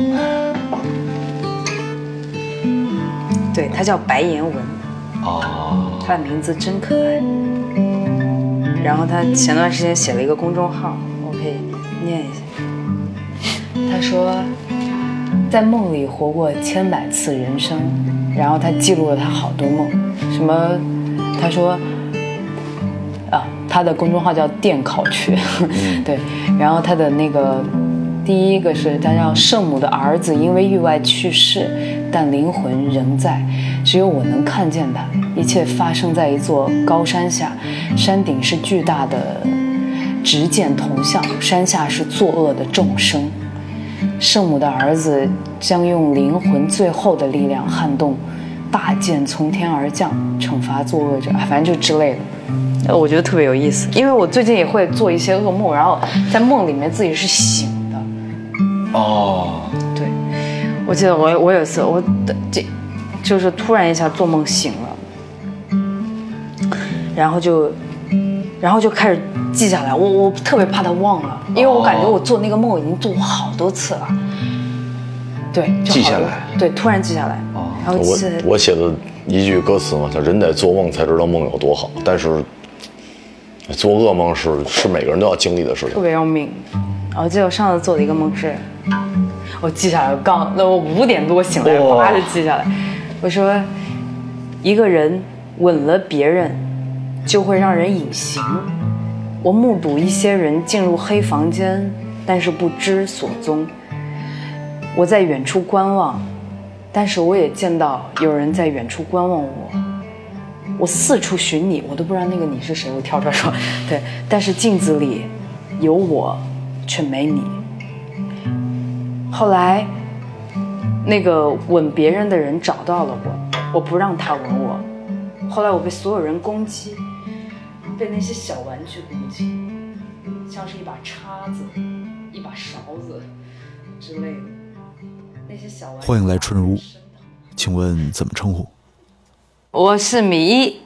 对，他叫白岩文，哦，他的名字真可爱。然后他前段时间写了一个公众号，我可以念一下。他说，在梦里活过千百次人生，然后他记录了他好多梦，什么？他说，啊，她的公众号叫电烤雀，对，然后他的那个第一个是他叫圣母的儿子因为意外去世，但灵魂仍在，只有我能看见他。一切发生在一座高山下，山顶是巨大的执剑铜像，山下是作恶的众生。圣母的儿子将用灵魂最后的力量撼动大剑从天而降，惩罚作恶者，哎反正就之类的。呃我觉得特别有意思，因为我最近也会做一些噩梦，然后在梦里面自己是醒的。哦，对，我记得我我有一次我的这就是突然一下做梦醒了，然后就然后就开始记下来，我我特别怕他忘了，因为我感觉我做那个梦已经做过好多次了。对，就好多记下来，对，突然记下来，然后我我写的一句歌词嘛，叫“人得做梦才知道梦有多好”，但是做噩梦是是每个人都要经历的事情特。别要命。我记得我上次做的一个梦是，我记下来，我刚那我五点多醒来，哇叭就记下来。我说，一个人吻了别人，就会让人隐形。我目睹一些人进入黑房间，但是不知所踪。我在远处观望，但是我也见到有人在远处观望我。我四处寻你，我都不知道那个你是谁。我跳出来说，对，但是镜子里有我，却没你。后来，那个吻别人的人找到了我，我不让他吻我。后来我被所有人攻击，被那些小玩具攻击，像是一把叉子、一把勺子之类的。欢迎来春如请问怎么称呼？我是米一，